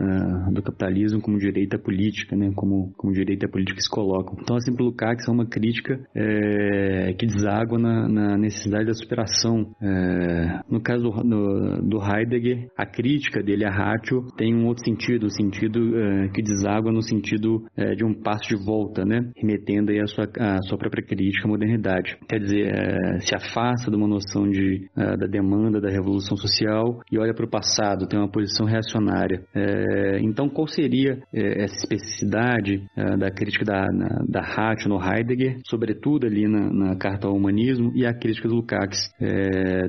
do capitalismo como direita política, né, como, como direita política se colocam. Então, assim, para o Lukács é uma crítica é, que deságua na, na, necessidade da superação. É, no caso do, do, do Heidegger, a crítica dele a Ratio tem um outro sentido, o um sentido uh, que deságua no sentido uh, de um passo de volta, né? Remetendo aí a sua, a sua própria crítica à modernidade. Quer dizer, uh, se afasta de uma noção de, da demanda da revolução social e olha para o passado, tem uma posição reacionária. então, qual seria essa especificidade da crítica da, na, da Hatch no Heidegger, sobretudo ali na, na, Carta ao Humanismo e a crítica do Lukács,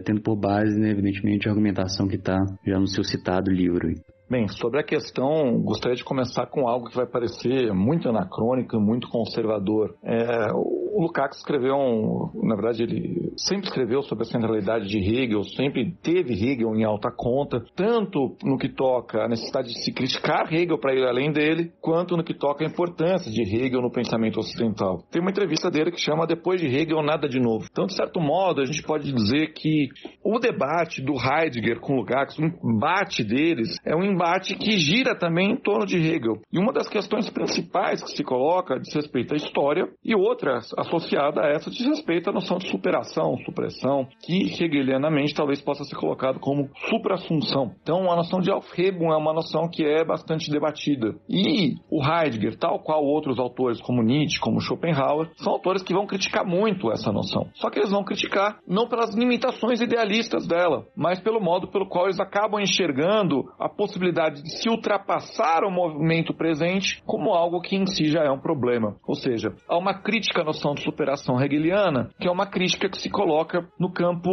tendo por base, né, evidentemente, a argumentação que está já no seu citado livro. Bem, sobre a questão, gostaria de começar com algo que vai parecer muito anacrônico muito conservador. É, o Lukács escreveu, um, na verdade, ele sempre escreveu sobre a centralidade de Hegel, sempre teve Hegel em alta conta, tanto no que toca a necessidade de se criticar Hegel para ir além dele, quanto no que toca a importância de Hegel no pensamento ocidental. Tem uma entrevista dele que chama Depois de Hegel, Nada de Novo. Então, de certo modo, a gente pode dizer que o debate do Heidegger com Lukács, o embate deles, é um embate que gira também em torno de Hegel. E uma das questões principais que se coloca diz respeito à história, e outra, associada a essa diz respeito à noção de superação, supressão, que hegelianamente talvez possa ser colocado como suprassunção. Então, a noção de Aufhebung é uma noção que é bastante debatida. E o Heidegger, tal qual outros autores como Nietzsche, como Schopenhauer, são autores que vão criticar muito essa noção. Só que eles vão criticar não pelas limitações idealistas dela, mas pelo modo pelo qual eles acabam enxergando a possibilidade de se ultrapassar o movimento presente como algo que em si já é um problema. Ou seja, há uma crítica à noção noção de superação hegeliana, que é uma crítica que se coloca no campo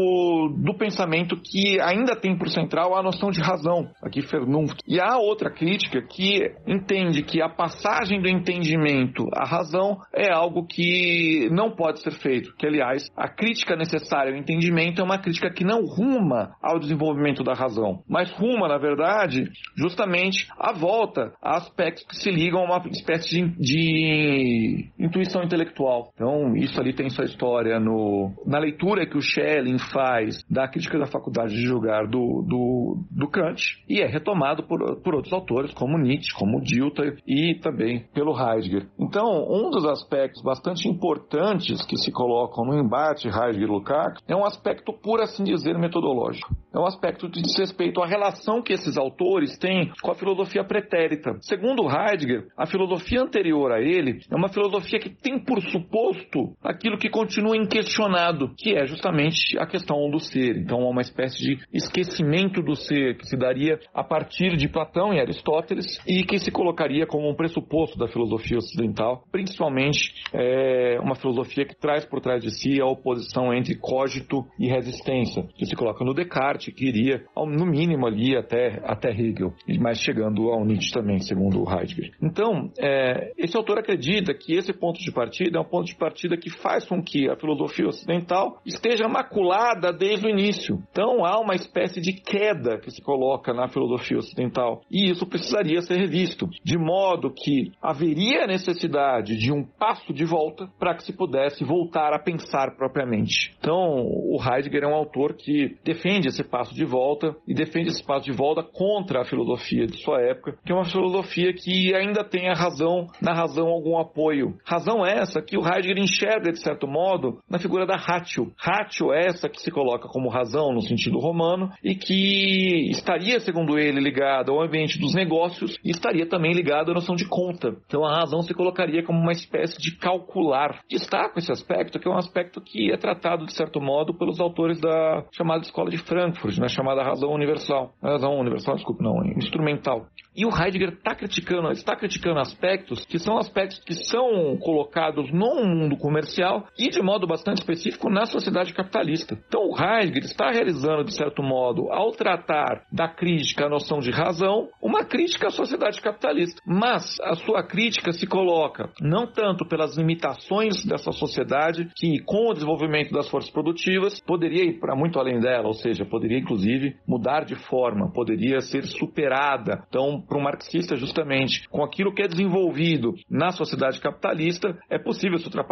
do pensamento que ainda tem por central a noção de razão, aqui Vernunft. E há outra crítica que entende que a passagem do entendimento à razão é algo que não pode ser feito, que aliás, a crítica necessária ao entendimento é uma crítica que não ruma ao desenvolvimento da razão, mas ruma, na verdade, justamente à volta a aspectos que se ligam a uma espécie de, de intuição intelectual. Então, isso ali tem sua história no, na leitura que o Schelling faz da crítica da faculdade de julgar do, do, do Kant e é retomado por, por outros autores, como Nietzsche, como Dilthey e também pelo Heidegger. Então, um dos aspectos bastante importantes que se colocam no embate Heidegger-Lukács é um aspecto, por assim dizer, metodológico. É um aspecto de respeito à relação que esses autores têm com a filosofia pretérita. Segundo Heidegger, a filosofia anterior a ele é uma filosofia que tem por suposto aquilo que continua inquestionado, que é justamente a questão do ser. Então, é uma espécie de esquecimento do ser que se daria a partir de Platão e Aristóteles e que se colocaria como um pressuposto da filosofia ocidental, principalmente é, uma filosofia que traz por trás de si a oposição entre cogito e resistência, que se coloca no Descartes, que iria, no mínimo, ali até, até Hegel, mas chegando ao Nietzsche também, segundo Heidegger. Então, é, esse autor acredita que esse ponto de partida é um ponto de partida que faz com que a filosofia ocidental esteja maculada desde o início. Então, há uma espécie de queda que se coloca na filosofia ocidental. E isso precisaria ser revisto, de modo que haveria necessidade de um passo de volta para que se pudesse voltar a pensar propriamente. Então, o Heidegger é um autor que defende esse passo de volta e defende esse passo de volta contra a filosofia de sua época, que é uma filosofia que ainda tem a razão, na razão algum apoio. Razão essa que o Heidegger enxerga, de certo modo, na figura da ratio. Ratio é essa que se coloca como razão no sentido romano e que estaria, segundo ele, ligada ao ambiente dos negócios e estaria também ligada à noção de conta. Então a razão se colocaria como uma espécie de calcular. Destaco esse aspecto, que é um aspecto que é tratado, de certo modo, pelos autores da chamada Escola de Frankfurt, na né, chamada razão universal. Razão universal, desculpe, não, instrumental. E o Heidegger está criticando, está criticando aspectos que são aspectos que são colocados no mundo comercial e, de modo bastante específico, na sociedade capitalista. Então, o Heidegger está realizando, de certo modo, ao tratar da crítica à noção de razão, uma crítica à sociedade capitalista. Mas a sua crítica se coloca não tanto pelas limitações dessa sociedade, que com o desenvolvimento das forças produtivas poderia ir para muito além dela, ou seja, poderia inclusive mudar de forma, poderia ser superada. Então, para um marxista, justamente, com aquilo que é desenvolvido na sociedade capitalista, é possível se ultrapassar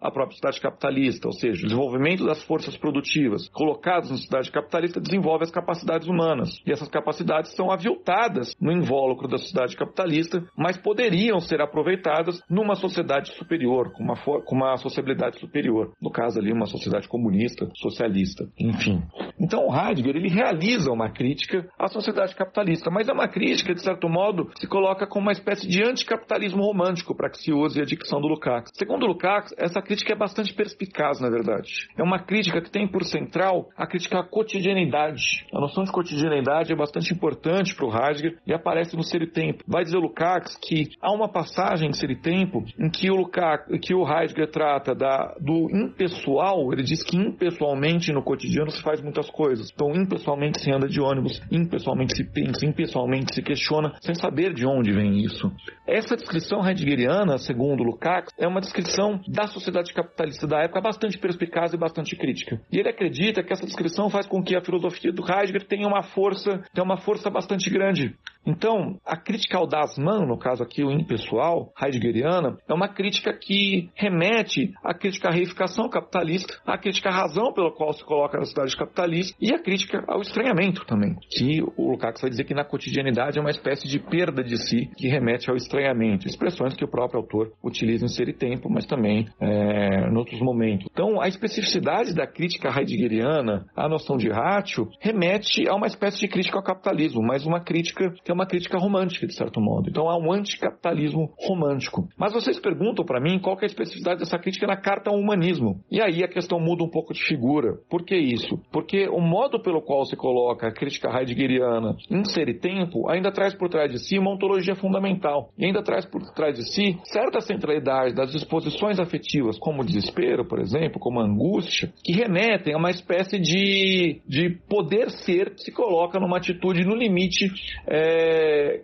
a própria sociedade capitalista, ou seja, o desenvolvimento das forças produtivas colocadas na sociedade capitalista desenvolve as capacidades humanas. E essas capacidades são aviltadas no invólucro da sociedade capitalista, mas poderiam ser aproveitadas numa sociedade superior, com uma, com uma sociabilidade superior. No caso ali, uma sociedade comunista, socialista, enfim. Então o Heidegger ele realiza uma crítica à sociedade capitalista, mas é uma crítica, de certo modo, se coloca como uma espécie de anticapitalismo romântico, para que se use a dicção do Lukács. Segundo Lukács, essa crítica é bastante perspicaz, na verdade. É uma crítica que tem por central a crítica à cotidianidade. A noção de cotidianidade é bastante importante para o Heidegger e aparece no Ser e Tempo. Vai dizer o Lukács que há uma passagem em Ser e Tempo em que o, Lukács, que o Heidegger trata da, do impessoal, ele diz que impessoalmente no cotidiano se faz muitas coisas. Então, impessoalmente se anda de ônibus, impessoalmente se pensa, impessoalmente se questiona, sem saber de onde vem isso. Essa descrição heideggeriana, segundo Lukács, é uma descrição da sociedade capitalista da época bastante perspicaz e bastante crítica. E ele acredita que essa descrição faz com que a filosofia do Heidegger tenha uma força, tenha uma força bastante grande. Então, a crítica ao Dasman, no caso aqui o impessoal, heideggeriana, é uma crítica que remete à crítica à reificação capitalista, à crítica à razão pela qual se coloca a sociedade capitalista e à crítica ao estranhamento também, que o Lukács vai dizer que na cotidianidade é uma espécie de perda de si que remete ao estranhamento, expressões que o próprio autor utiliza em Ser e Tempo, mas também é, em outros momentos. Então, a especificidade da crítica heideggeriana, a noção de ratio, remete a uma espécie de crítica ao capitalismo, mas uma crítica que é uma crítica romântica, de certo modo. Então há um anticapitalismo romântico. Mas vocês perguntam para mim qual é a especificidade dessa crítica na carta ao humanismo. E aí a questão muda um pouco de figura. Por que isso? Porque o modo pelo qual se coloca a crítica heideggeriana em ser e tempo ainda traz por trás de si uma ontologia fundamental. E ainda traz por trás de si certa centralidade das disposições afetivas, como o desespero, por exemplo, como a angústia, que remetem a uma espécie de, de poder ser que se coloca numa atitude no limite é,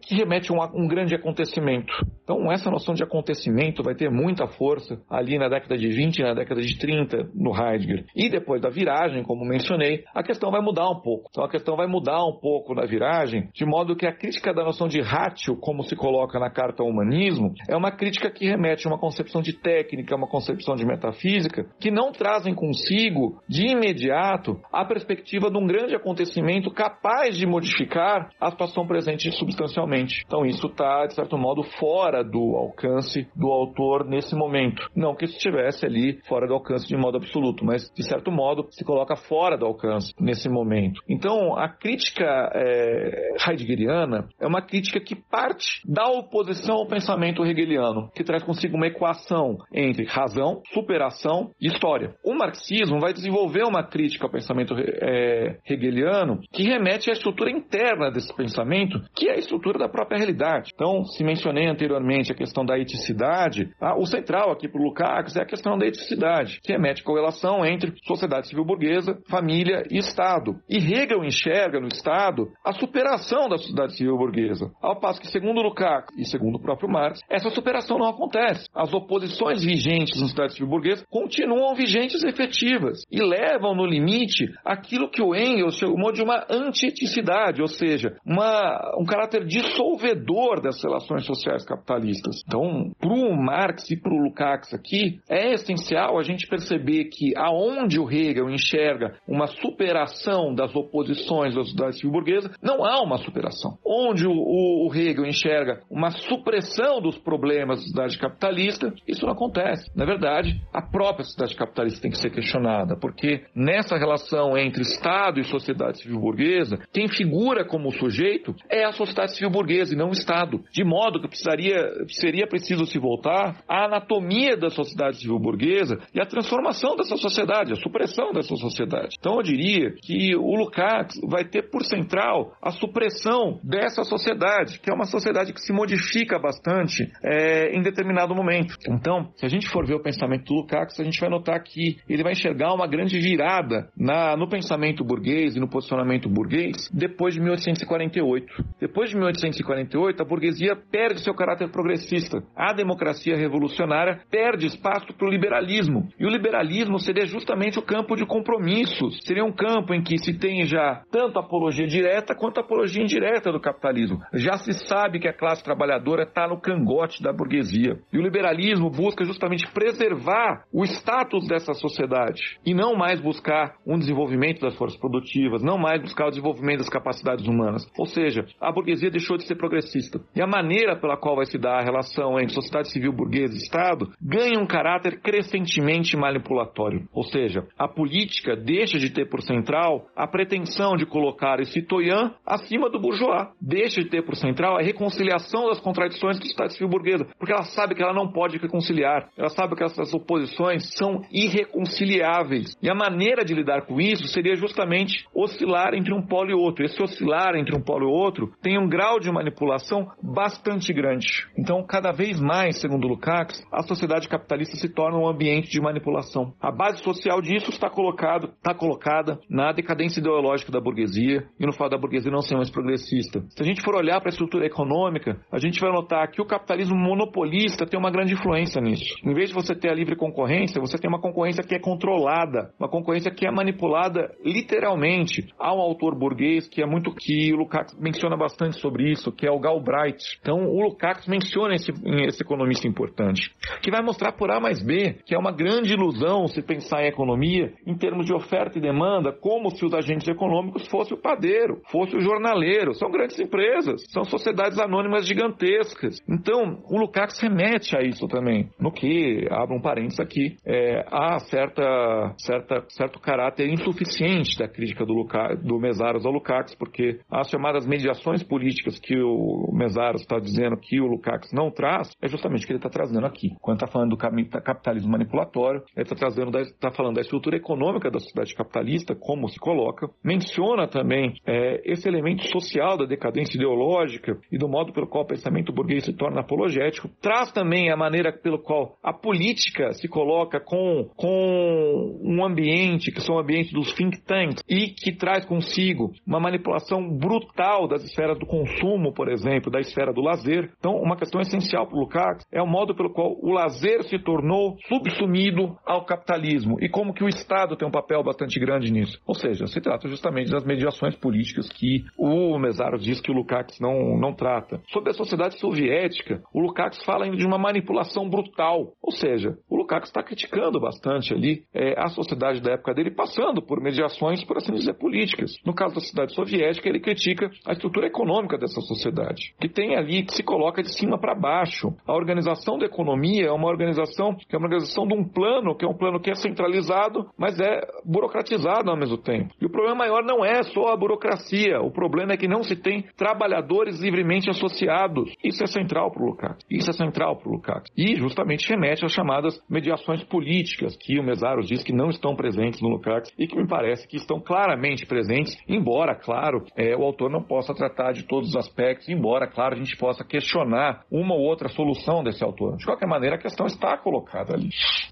que remete a um, um grande acontecimento. Então, essa noção de acontecimento vai ter muita força ali na década de 20 e na década de 30 no Heidegger. E depois da viragem, como mencionei, a questão vai mudar um pouco. Então, a questão vai mudar um pouco na viragem, de modo que a crítica da noção de ratio, como se coloca na carta ao humanismo, é uma crítica que remete a uma concepção de técnica, uma concepção de metafísica, que não trazem consigo, de imediato, a perspectiva de um grande acontecimento capaz de modificar a situação presente substancialmente. Então, isso está, de certo modo, fora do alcance do autor nesse momento. Não que estivesse ali fora do alcance de modo absoluto, mas de certo modo se coloca fora do alcance nesse momento. Então a crítica é, heideggeriana é uma crítica que parte da oposição ao pensamento hegeliano, que traz consigo uma equação entre razão, superação e história. O marxismo vai desenvolver uma crítica ao pensamento é, hegeliano que remete à estrutura interna desse pensamento, que é a estrutura da própria realidade. Então, se mencionei anteriormente a questão da eticidade, ah, o central aqui para o Lukács é a questão da eticidade, que remete correlação entre sociedade civil burguesa, família e Estado. E Hegel enxerga no Estado a superação da sociedade civil burguesa, ao passo que, segundo Lukács e segundo o próprio Marx, essa superação não acontece. As oposições vigentes na sociedade civil burguesa continuam vigentes e efetivas e levam no limite aquilo que o Engels chamou de uma antieticidade, ou seja, uma, um caráter dissolvedor das relações sociais capitalistas. Então, para o Marx e para o Lukács aqui, é essencial a gente perceber que aonde o Hegel enxerga uma superação das oposições da sociedade civil burguesa, não há uma superação. Onde o, o, o Hegel enxerga uma supressão dos problemas da sociedade capitalista, isso não acontece. Na verdade, a própria sociedade capitalista tem que ser questionada, porque nessa relação entre Estado e sociedade civil burguesa, quem figura como sujeito é a sociedade civil burguesa e não o Estado, de modo que precisaria seria preciso se voltar à anatomia da sociedade civil burguesa e à transformação dessa sociedade, a supressão dessa sociedade. Então eu diria que o Lukács vai ter por central a supressão dessa sociedade, que é uma sociedade que se modifica bastante é, em determinado momento. Então, se a gente for ver o pensamento do Lukács, a gente vai notar que ele vai enxergar uma grande virada na, no pensamento burguês e no posicionamento burguês depois de 1848. Depois de 1848, a burguesia perde seu caráter progressista. A democracia revolucionária perde espaço para o liberalismo. E o liberalismo seria justamente o campo de compromissos. Seria um campo em que se tem já tanto apologia direta quanto apologia indireta do capitalismo. Já se sabe que a classe trabalhadora está no cangote da burguesia. E o liberalismo busca justamente preservar o status dessa sociedade e não mais buscar um desenvolvimento das forças produtivas, não mais buscar o desenvolvimento das capacidades humanas. Ou seja, a burguesia deixou de ser progressista. E a maneira pela qual vai se dar a relação entre sociedade civil burguesa e Estado ganha um caráter crescentemente manipulatório. Ou seja, a política deixa de ter por central a pretensão de colocar esse citoyen acima do bourgeois. Deixa de ter por central a reconciliação das contradições da sociedade civil burguesa, porque ela sabe que ela não pode reconciliar. Ela sabe que essas oposições são irreconciliáveis. E a maneira de lidar com isso seria justamente oscilar entre um polo e outro. Esse oscilar entre um polo e outro tem um grau de manipulação bastante grande. Então, cada vez mais, segundo Lukács, a sociedade capitalista se torna um ambiente de manipulação. A base social disso está, colocado, está colocada na decadência ideológica da burguesia e no fato da burguesia não ser mais progressista. Se a gente for olhar para a estrutura econômica, a gente vai notar que o capitalismo monopolista tem uma grande influência nisso. Em vez de você ter a livre concorrência, você tem uma concorrência que é controlada, uma concorrência que é manipulada literalmente. Há um autor burguês que é muito que o Lukács menciona bastante sobre isso, que é o Galbraith. Então, o Lukács menciona esse, esse economista importante, que vai mostrar por A mais B que é uma grande ilusão se pensar em economia em termos de oferta e demanda, como se os agentes econômicos fossem o padeiro, fosse o jornaleiro. São grandes empresas, são sociedades anônimas gigantescas. Então, o Lukács remete a isso também, no que, abro um parênteses aqui, é, há certa, certa, certo caráter insuficiente da crítica do, Luca, do Mesaros ao Lukács, porque as chamadas mediações políticas que o Mesaros está dizendo que o Lukács não traz é justamente o que ele está trazendo aqui. Quando está falando do capitalismo manipulatório, ele está trazendo, está falando da estrutura econômica da sociedade capitalista, como se coloca, menciona também é, esse elemento social da decadência ideológica e do modo pelo qual o pensamento burguês se torna apologético, traz também a maneira pelo qual a política se coloca com, com um ambiente, que são ambientes dos think tanks, e que traz consigo uma manipulação brutal das esferas do consumo, por exemplo, da esfera do lazer. Então, uma questão essencial para o Lukács é o modo pelo qual o lazer se tornou subsumido ao capitalismo e como que o Estado tem um papel bastante grande nisso. Ou seja, se trata justamente das mediações políticas que o Mesaros diz que o Lukács não, não trata. Sobre a sociedade soviética, o Lukács fala ainda de uma manipulação brutal. Ou seja, o Lukács está criticando bastante ali é, a sociedade da época dele, passando por mediações, por assim dizer, políticas. No caso da sociedade soviética, ele critica a estrutura econômica dessa sociedade, que tem ali, que se coloca de cima para baixo. A organização da economia é uma organização que é uma organização de um plano, que é um plano que é centralizado, mas é burocratizado ao mesmo tempo. E o problema maior não é só a burocracia, o problema é que não se tem trabalhadores livremente associados. Isso é central para o Lukács. Isso é central para o Lukács. E justamente remete às chamadas mediações políticas, que o Mesaros diz que não estão presentes no Lukács e que me parece que estão claramente presentes, embora, claro, é, o autor não possa tratar de todos os aspectos, embora, claro, a gente possa questionar uma ou outra solução desse autor. De qualquer maneira, a questão está colocada ali.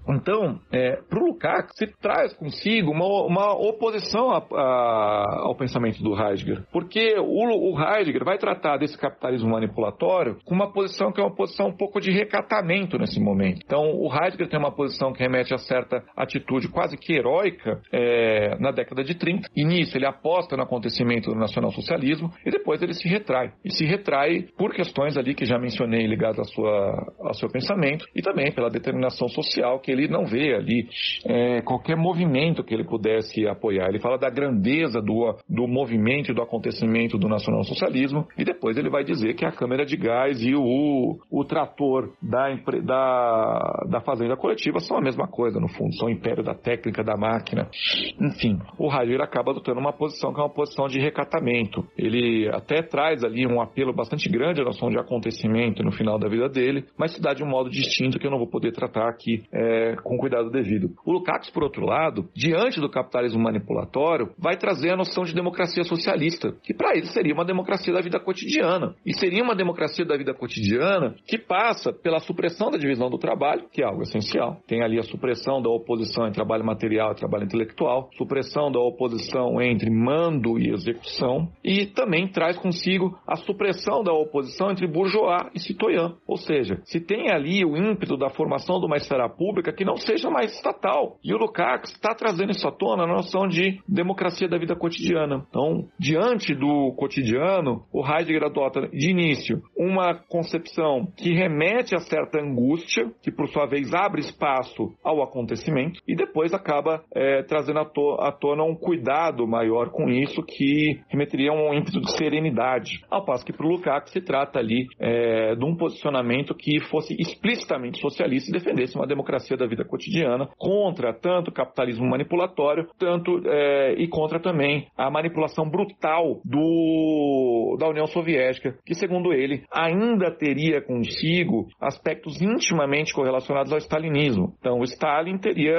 Então, é, para o Lukács, se traz consigo uma, uma oposição a, a, ao pensamento do Heidegger, porque o, o Heidegger vai tratar desse capitalismo manipulatório com uma posição que é uma posição um pouco de recatamento nesse momento. Então, o Heidegger tem uma posição que remete a certa atitude quase que heróica é, na década de 30. E nisso ele aposta no acontecimento do nacionalsocialismo e depois ele se retrai. E se retrai por questões ali que já mencionei ligadas à sua, ao seu pensamento e também pela determinação social que ele não vê ali é, qualquer movimento que ele pudesse apoiar. Ele fala da grandeza do, do movimento do acontecimento do nacionalsocialismo e depois ele vai dizer que a câmera de gás e o, o trator da, da, da fazenda coletiva são a mesma coisa, no fundo, são o império da técnica, da máquina. Enfim, o Heidegger acaba adotando uma posição que é uma posição de recatamento. Ele até traz ali um apelo bastante grande à noção de acontecimento no final da vida dele, mas se dá de um modo distinto que eu não vou poder tratar aqui é, com cuidado devido. O Lukács, por outro lado, diante do capitalismo manipulatório, vai trazer a noção de democracia socialista, que para ele seria uma democracia da vida cotidiana. E seria uma democracia da vida cotidiana que passa pela supressão da divisão do trabalho, que é algo essencial. Tem ali a supressão da oposição entre trabalho material e trabalho intelectual, supressão da oposição entre mando e execução, e também traz consigo a supressão da oposição entre bourgeois e citoyen. Ou seja, se tem ali o ímpeto da formação de uma esfera pública que não seja mais estatal. E o Lukács está trazendo isso à tona na noção de democracia da vida cotidiana. Então, diante do cotidiano, o Heidegger adota de início uma concepção que remete a certa angústia, que por sua vez abre espaço ao acontecimento, e depois acaba é, trazendo à, to à tona um cuidado maior com isso, que remeteria a um ímpeto de serenidade. Ao passo que para o se trata ali é, de um posicionamento que fosse explicitamente socialista e defendesse uma democracia da vida cotidiana contra tanto o capitalismo manipulatório, tanto é, e contra também a manipulação brutal do, da União Soviética, que segundo ele ainda teria consigo aspectos intimamente correlacionados ao stalinismo. Então o Stalin teria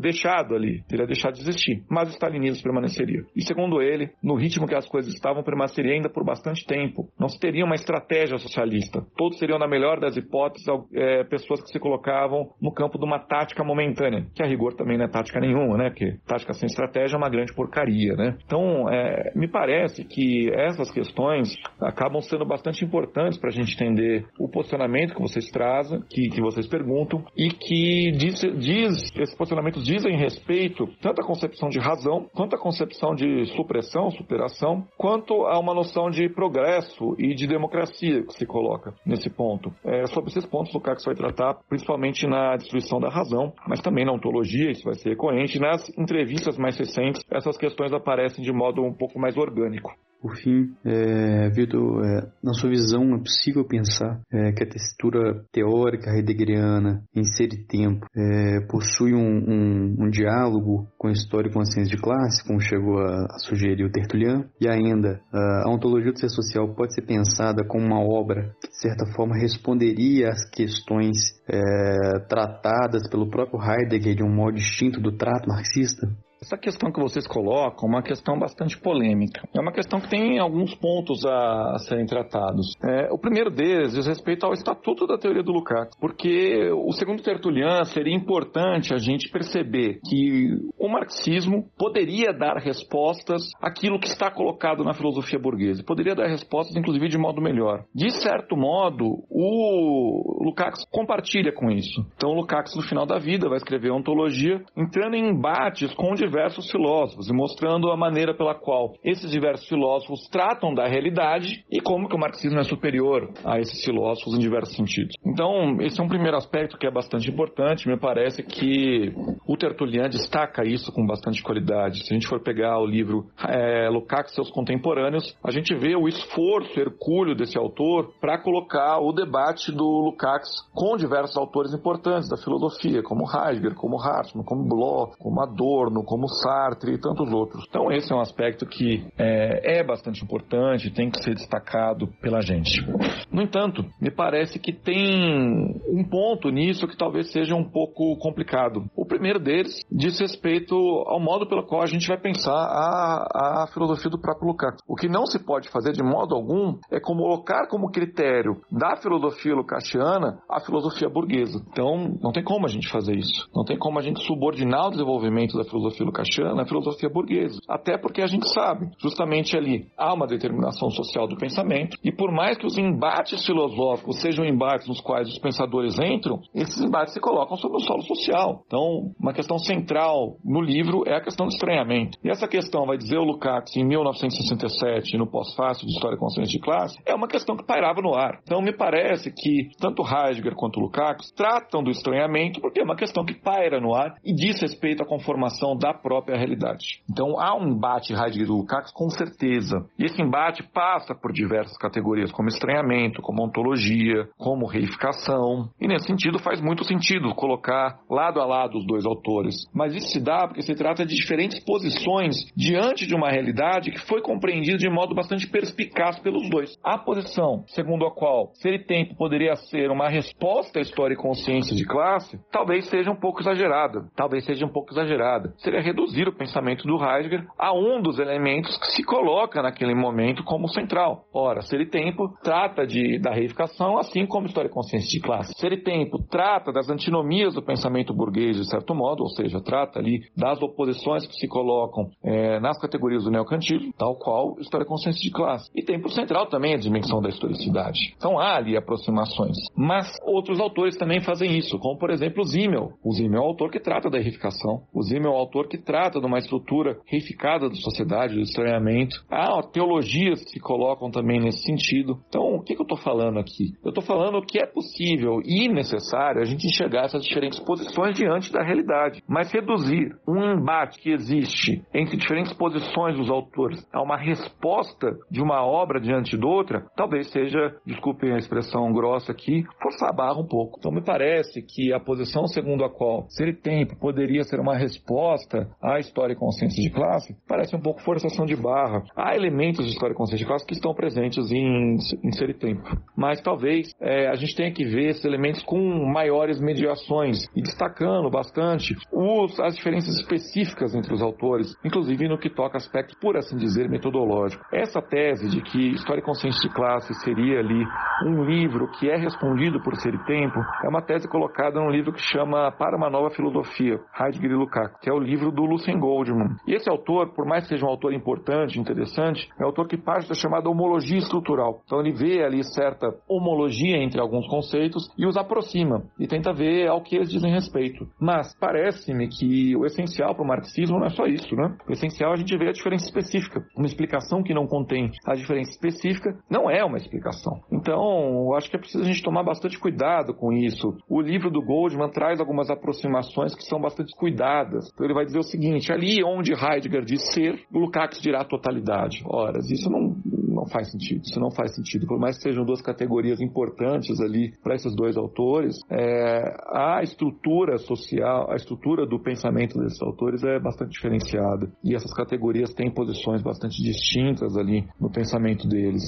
deixado ali, teria deixado de existir, mas o stalinismo permaneceria. E segundo ele, no ritmo que as coisas estavam, permaneceria ainda por bastante tempo. Não se teria uma estratégia socialista. Todos seriam, na melhor das hipóteses, é, pessoas que se colocavam no campo de uma tática momentânea, que a rigor também não é tática nenhuma, né? Porque tática sem estratégia é uma grande porcaria, né? Então, é, me parece que essas questões acabam sendo bastante importantes para a gente entender o posicionamento que vocês trazem, que, que vocês perguntam, e que diz, diz, esses posicionamentos dizem respeito tanto à concepção de razão, quanto à concepção de supressão, superação, quanto a uma noção de progresso e de democracia que se coloca nesse ponto. É, sobre esses pontos, o Cax vai tratar principalmente na destruição da razão, mas também na ontologia, isso vai ser recorrente. Nas entrevistas mais recentes, essas questões aparecem de modo um pouco mais orgânico. Por fim, é, Vitor, é, na sua visão, é possível pensar é, que a textura teórica heideggeriana em ser e tempo é, possui um, um, um, diálogo com a história e com a ciência de classe, como chegou a, a sugerir o Tertuliano, e ainda a ontologia do ser social pode ser pensada como uma obra que, de certa forma, responderia às questões é, tratadas pelo próprio Heidegger de um modo distinto do trato marxista? Essa questão que vocês colocam é uma questão bastante polêmica. É uma questão que tem alguns pontos a, a serem tratados. É, o primeiro deles diz respeito ao estatuto da teoria do Lukács, porque o segundo Tertulian seria importante a gente perceber que o marxismo poderia dar respostas àquilo que está colocado na filosofia burguesa, poderia dar respostas, inclusive, de modo melhor. De certo modo, o Lukács compartilha com isso. Então, o Lukács, no final da vida, vai escrever Ontologia, entrando em embates com diversos filósofos e mostrando a maneira pela qual esses diversos filósofos tratam da realidade e como que o marxismo é superior a esses filósofos em diversos sentidos. Então, esse é um primeiro aspecto que é bastante importante. Me parece que o Tertulian destaca isso com bastante qualidade. Se a gente for pegar o livro é, Lukács e seus contemporâneos, a gente vê o esforço hercúleo desse autor para colocar o debate do Lukács com diversos autores importantes da filosofia, como Heidegger, como Hartmann, como Bloch, como Adorno, como Sartre e tantos outros. Então esse é um aspecto que é, é bastante importante, tem que ser destacado pela gente. No entanto, me parece que tem um ponto nisso que talvez seja um pouco complicado. O primeiro deles diz respeito ao modo pelo qual a gente vai pensar a, a filosofia do próprio Lukács. O que não se pode fazer de modo algum é colocar como critério da filosofia lucasiana a filosofia burguesa. Então, não tem como a gente fazer isso. Não tem como a gente subordinar o desenvolvimento da filosofia lucasiana à filosofia burguesa. Até porque a gente sabe, justamente ali há uma determinação social do pensamento, e por mais que os embates filosóficos sejam embates nos quais os pensadores entram, esses embates se colocam sobre o solo social. Então, uma questão central no livro é a questão do estranhamento. E essa questão, vai dizer o Lukács em 1967, no pós-fácil de História e Consciência de Classe, é uma questão que pairava no ar. Então, me parece que tanto Heidegger quanto Lukács tratam do estranhamento porque é uma questão que paira no ar e diz respeito à conformação da própria realidade. Então, há um embate Heidegger e Lukács com certeza. E esse embate passa por diversas categorias, como estranhamento, como ontologia, como reificação. E nesse sentido, faz muito sentido colocar lado a lado os dois autores. Mas isso se dá porque se trata de diferentes posições diante de uma realidade que foi compreendida de modo bastante perspicaz pelos dois. A posição segundo a qual ser e tempo poderia ser uma resposta à história e consciência de classe, talvez seja um pouco exagerada. Talvez seja um pouco exagerada. Seria reduzir o pensamento do Heidegger a um dos elementos que se coloca naquele momento como central. Ora, ser e tempo trata de, da reificação, assim como história e consciência de classe. Ser e tempo trata das antinomias do pensamento burguês, de certo modo, ou seja, trata ali das oposições que se colocam é, nas categorias do neocantismo, tal qual história e consciência de classe. E tempo central também é a dimensão da historicidade. Então há ali aproximações. Mas outros autores também fazem isso, como por exemplo Zimmel. O Zimmel é o autor que trata da reificação. O Zimmel é o autor que trata de uma estrutura reificada da sociedade, do estranhamento. Há teologias que se colocam também nesse sentido. Então, o que, que eu estou falando aqui? Eu estou falando que é possível e necessário a gente enxergar essas diferentes posições diante da realidade, mas reduzir um embate que existe entre diferentes posições dos autores a uma resposta de uma obra diante de outra, talvez seja, desculpem a expressão grossa aqui, forçar a barra um pouco. Então, me parece que a posição segundo a qual ser tempo poderia ser uma resposta à história e consciência de classe parece um pouco forçação de barra. Há elementos de história e consciência de classe que estão presentes em, em ser tempo, mas talvez é, a gente tenha que ver esses elementos com maiores mediações e destacando bastante os, as diferenças específicas entre os autores, inclusive no que toca aspecto, por assim dizer, metodológico. Essa tese de que História e Consciência de Classe seria ali um livro que é respondido por ser e tempo, é uma tese colocada num livro que chama Para uma Nova Filosofia, Heidegger e Lukács, que é o livro do Lucien Goldman. E esse autor, por mais que seja um autor importante, interessante, é um autor que parte da chamada homologia estrutural. Então ele vê ali certa homologia entre alguns conceitos e os aproxima e tenta ver ao que eles dizem respeito. Mas parece-me que o essencial para o marxismo não é só isso, né? O essencial é a gente ver a diferença específica. Uma explicação que não contém a diferença específica não é uma explicação. Então, eu acho que é preciso a gente tomar bastante cuidado com isso. O livro do Goldman traz algumas aproximações que são bastante cuidadas. Então ele vai dizer o seguinte, ali onde Heidegger diz ser, Lukács dirá totalidade. Ora, isso não, não faz sentido. Isso não faz sentido. Por mais que sejam duas categorias importantes ali para esses dois autores, é, a estrutura social, a estrutura do pensamento desses autores é bastante diferenciada. E essas categorias têm posições bastante distintas ali no pensamento deles.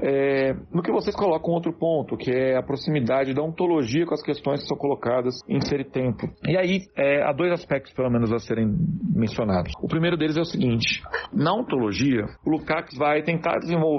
É, no que vocês colocam outro ponto, que é a proximidade da ontologia com as questões que são colocadas em ser e tempo. E aí é, há dois aspectos, pelo menos, a serem mencionados. O primeiro deles é o seguinte: na ontologia, o Lukács vai tentar desenvolver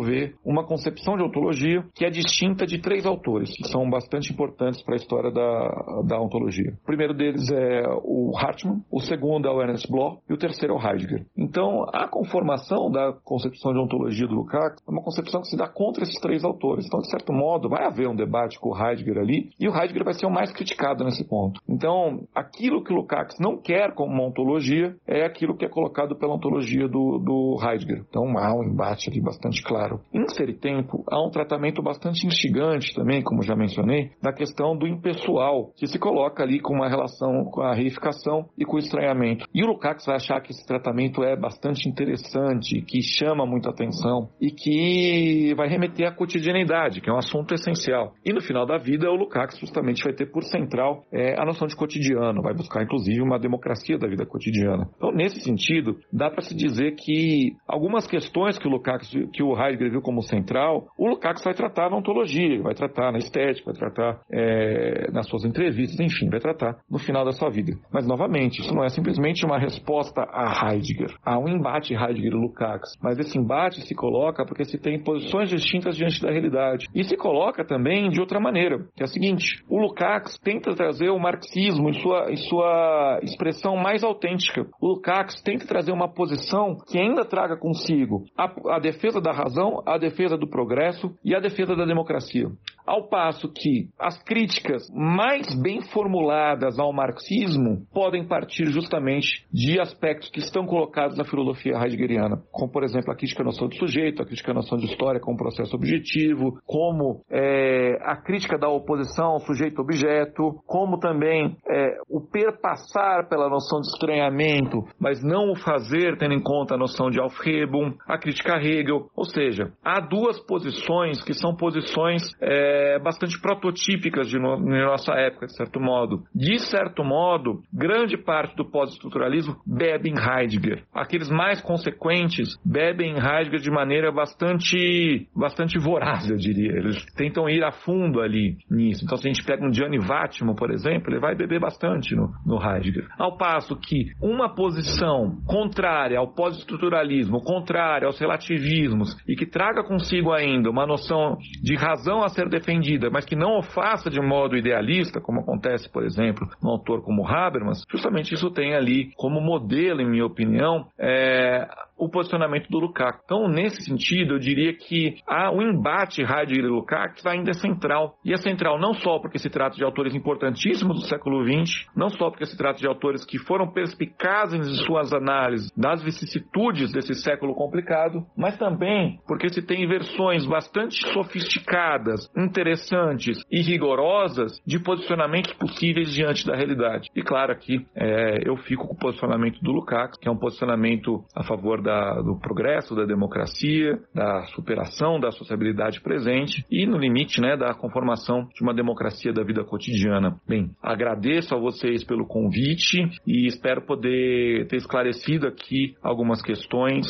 uma concepção de ontologia que é distinta de três autores, que são bastante importantes para a história da, da ontologia. O primeiro deles é o Hartmann, o segundo é o Ernest Bloch e o terceiro é o Heidegger. Então, a conformação da concepção de ontologia do Lukács é uma concepção que se dá contra esses três autores. Então, de certo modo, vai haver um debate com o Heidegger ali e o Heidegger vai ser o mais criticado nesse ponto. Então, aquilo que o Lukács não quer como uma ontologia é aquilo que é colocado pela ontologia do, do Heidegger. Então, há um embate ali bastante claro. Em Ser e Tempo, há um tratamento bastante instigante também, como já mencionei, da questão do impessoal, que se coloca ali com uma relação com a reificação e com o estranhamento. E o Lukács vai achar que esse tratamento é bastante interessante, que chama muita atenção e que vai remeter à cotidianidade, que é um assunto essencial. E no final da vida, o Lukács justamente vai ter por central é, a noção de cotidiano, vai buscar inclusive uma democracia da vida cotidiana. Então, nesse sentido, dá para se dizer que algumas questões que o Lukács, que o Heidegger viu como central, o Lukács vai tratar na ontologia, vai tratar na estética, vai tratar é, nas suas entrevistas, enfim, vai tratar no final da sua vida. Mas, novamente, isso não é simplesmente uma resposta a Heidegger. Há um embate Heidegger e Lukács, mas esse embate se coloca porque se tem posições distintas diante da realidade. E se coloca também de outra maneira, que é a seguinte, o Lukács tenta trazer o marxismo em sua, em sua expressão mais autêntica. O Lukács tenta trazer uma posição que ainda traga consigo a, a defesa da razão, a defesa do progresso e a defesa da democracia. Ao passo que as críticas mais bem formuladas ao marxismo podem partir justamente de aspectos que estão colocados na filosofia heideggeriana, como, por exemplo, a crítica à noção de sujeito, a crítica à noção de história como processo objetivo, como é, a crítica da oposição ao sujeito-objeto, como também é, o perpassar pela noção de estranhamento, mas não o fazer tendo em conta a noção de Aufhebung, a crítica a Hegel, ou seja, há duas posições que são posições é, bastante prototípicas de, no, de nossa época, de certo modo. De certo modo, grande parte do pós-estruturalismo bebe em Heidegger. Aqueles mais consequentes bebem em Heidegger de maneira bastante, bastante voraz, eu diria. Eles tentam ir a fundo ali nisso. Então, se a gente pega um Gianni Vattimo, por exemplo, ele vai beber bastante no, no Heidegger. Ao passo que uma posição contrária ao pós-estruturalismo, contrária aos relativismos e que traga consigo ainda uma noção de razão a ser defendida, mas que não o faça de modo idealista, como acontece, por exemplo, num autor como Habermas, justamente isso tem ali como modelo, em minha opinião, é, o posicionamento do Lukács. Então, nesse sentido, eu diria que há um embate Heidegger e Lukács ainda é central. E é central não só porque se trata de autores importantíssimos do século XX, não só porque se trata de autores que foram perspicazes em suas análises das vicissitudes desse século complicado, mas também porque se tem versões bastante sofisticadas, interessantes e rigorosas de posicionamentos possíveis diante da realidade. E claro, aqui é, eu fico com o posicionamento do Lukács, que é um posicionamento a favor da, do progresso, da democracia, da superação da sociabilidade presente e, no limite, né, da conformação de uma democracia da vida cotidiana. Bem, agradeço a vocês pelo convite e espero poder ter esclarecido aqui algumas questões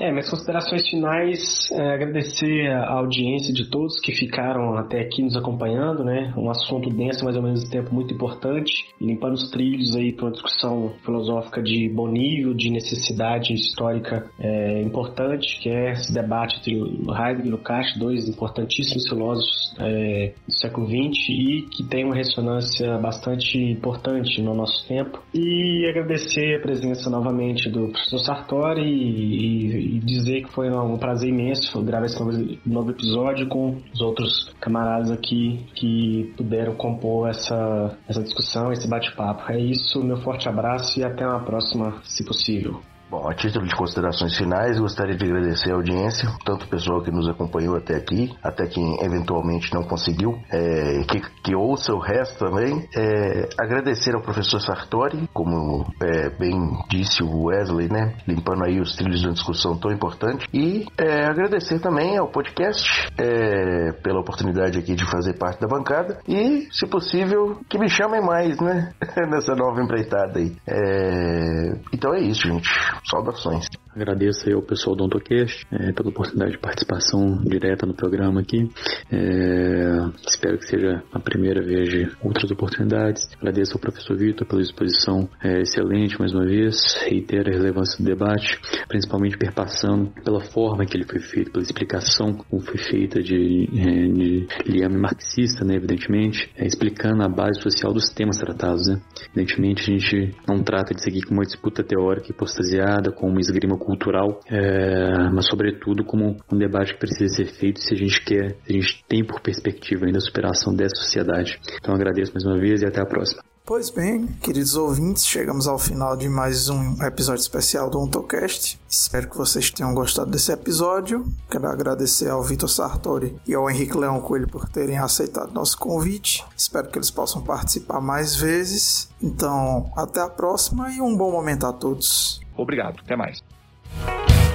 É, minhas considerações finais é agradecer a audiência de todos que ficaram até aqui nos acompanhando, né? Um assunto denso, mas ao mesmo tempo muito importante, limpando os trilhos aí para uma discussão filosófica de bom nível, de necessidade histórica é, importante, que é esse debate entre Heidegger e Lukács, dois importantíssimos filósofos é, do século XX e que tem uma ressonância bastante importante no nosso tempo. E agradecer a presença novamente do professor Sartori e, e e dizer que foi um prazer imenso gravar esse novo, novo episódio com os outros camaradas aqui que puderam compor essa, essa discussão, esse bate-papo. É isso, meu forte abraço e até uma próxima, se possível. Bom, a título de considerações finais, gostaria de agradecer a audiência, tanto o pessoal que nos acompanhou até aqui, até quem eventualmente não conseguiu, é, que, que, ouça o resto também. É, agradecer ao professor Sartori, como é, bem disse o Wesley, né? Limpando aí os trilhos de uma discussão tão importante. E é, agradecer também ao podcast é, pela oportunidade aqui de fazer parte da bancada. E, se possível, que me chamem mais, né? Nessa nova empreitada aí. É, então é isso, gente. Saudações. Agradeço aí ao pessoal do OntoCast é, pela oportunidade de participação direta no programa aqui. É, espero que seja a primeira vez de outras oportunidades. Agradeço ao professor Vitor pela exposição é, excelente mais uma vez. Reitero a relevância do debate, principalmente perpassando pela forma que ele foi feito, pela explicação como foi feita de, de liame marxista, né, evidentemente, explicando a base social dos temas tratados. Né. Evidentemente, a gente não trata de seguir com uma disputa teórica hipostasiada, com uma esgrima cultural, é, mas sobretudo como um debate que precisa ser feito se a gente quer, se a gente tem por perspectiva ainda a superação dessa sociedade. Então agradeço mais uma vez e até a próxima. Pois bem, queridos ouvintes, chegamos ao final de mais um episódio especial do OntoCast. Espero que vocês tenham gostado desse episódio. Quero agradecer ao Vitor Sartori e ao Henrique Leão Coelho por terem aceitado nosso convite. Espero que eles possam participar mais vezes. Então, até a próxima e um bom momento a todos. Obrigado, até mais. Bye.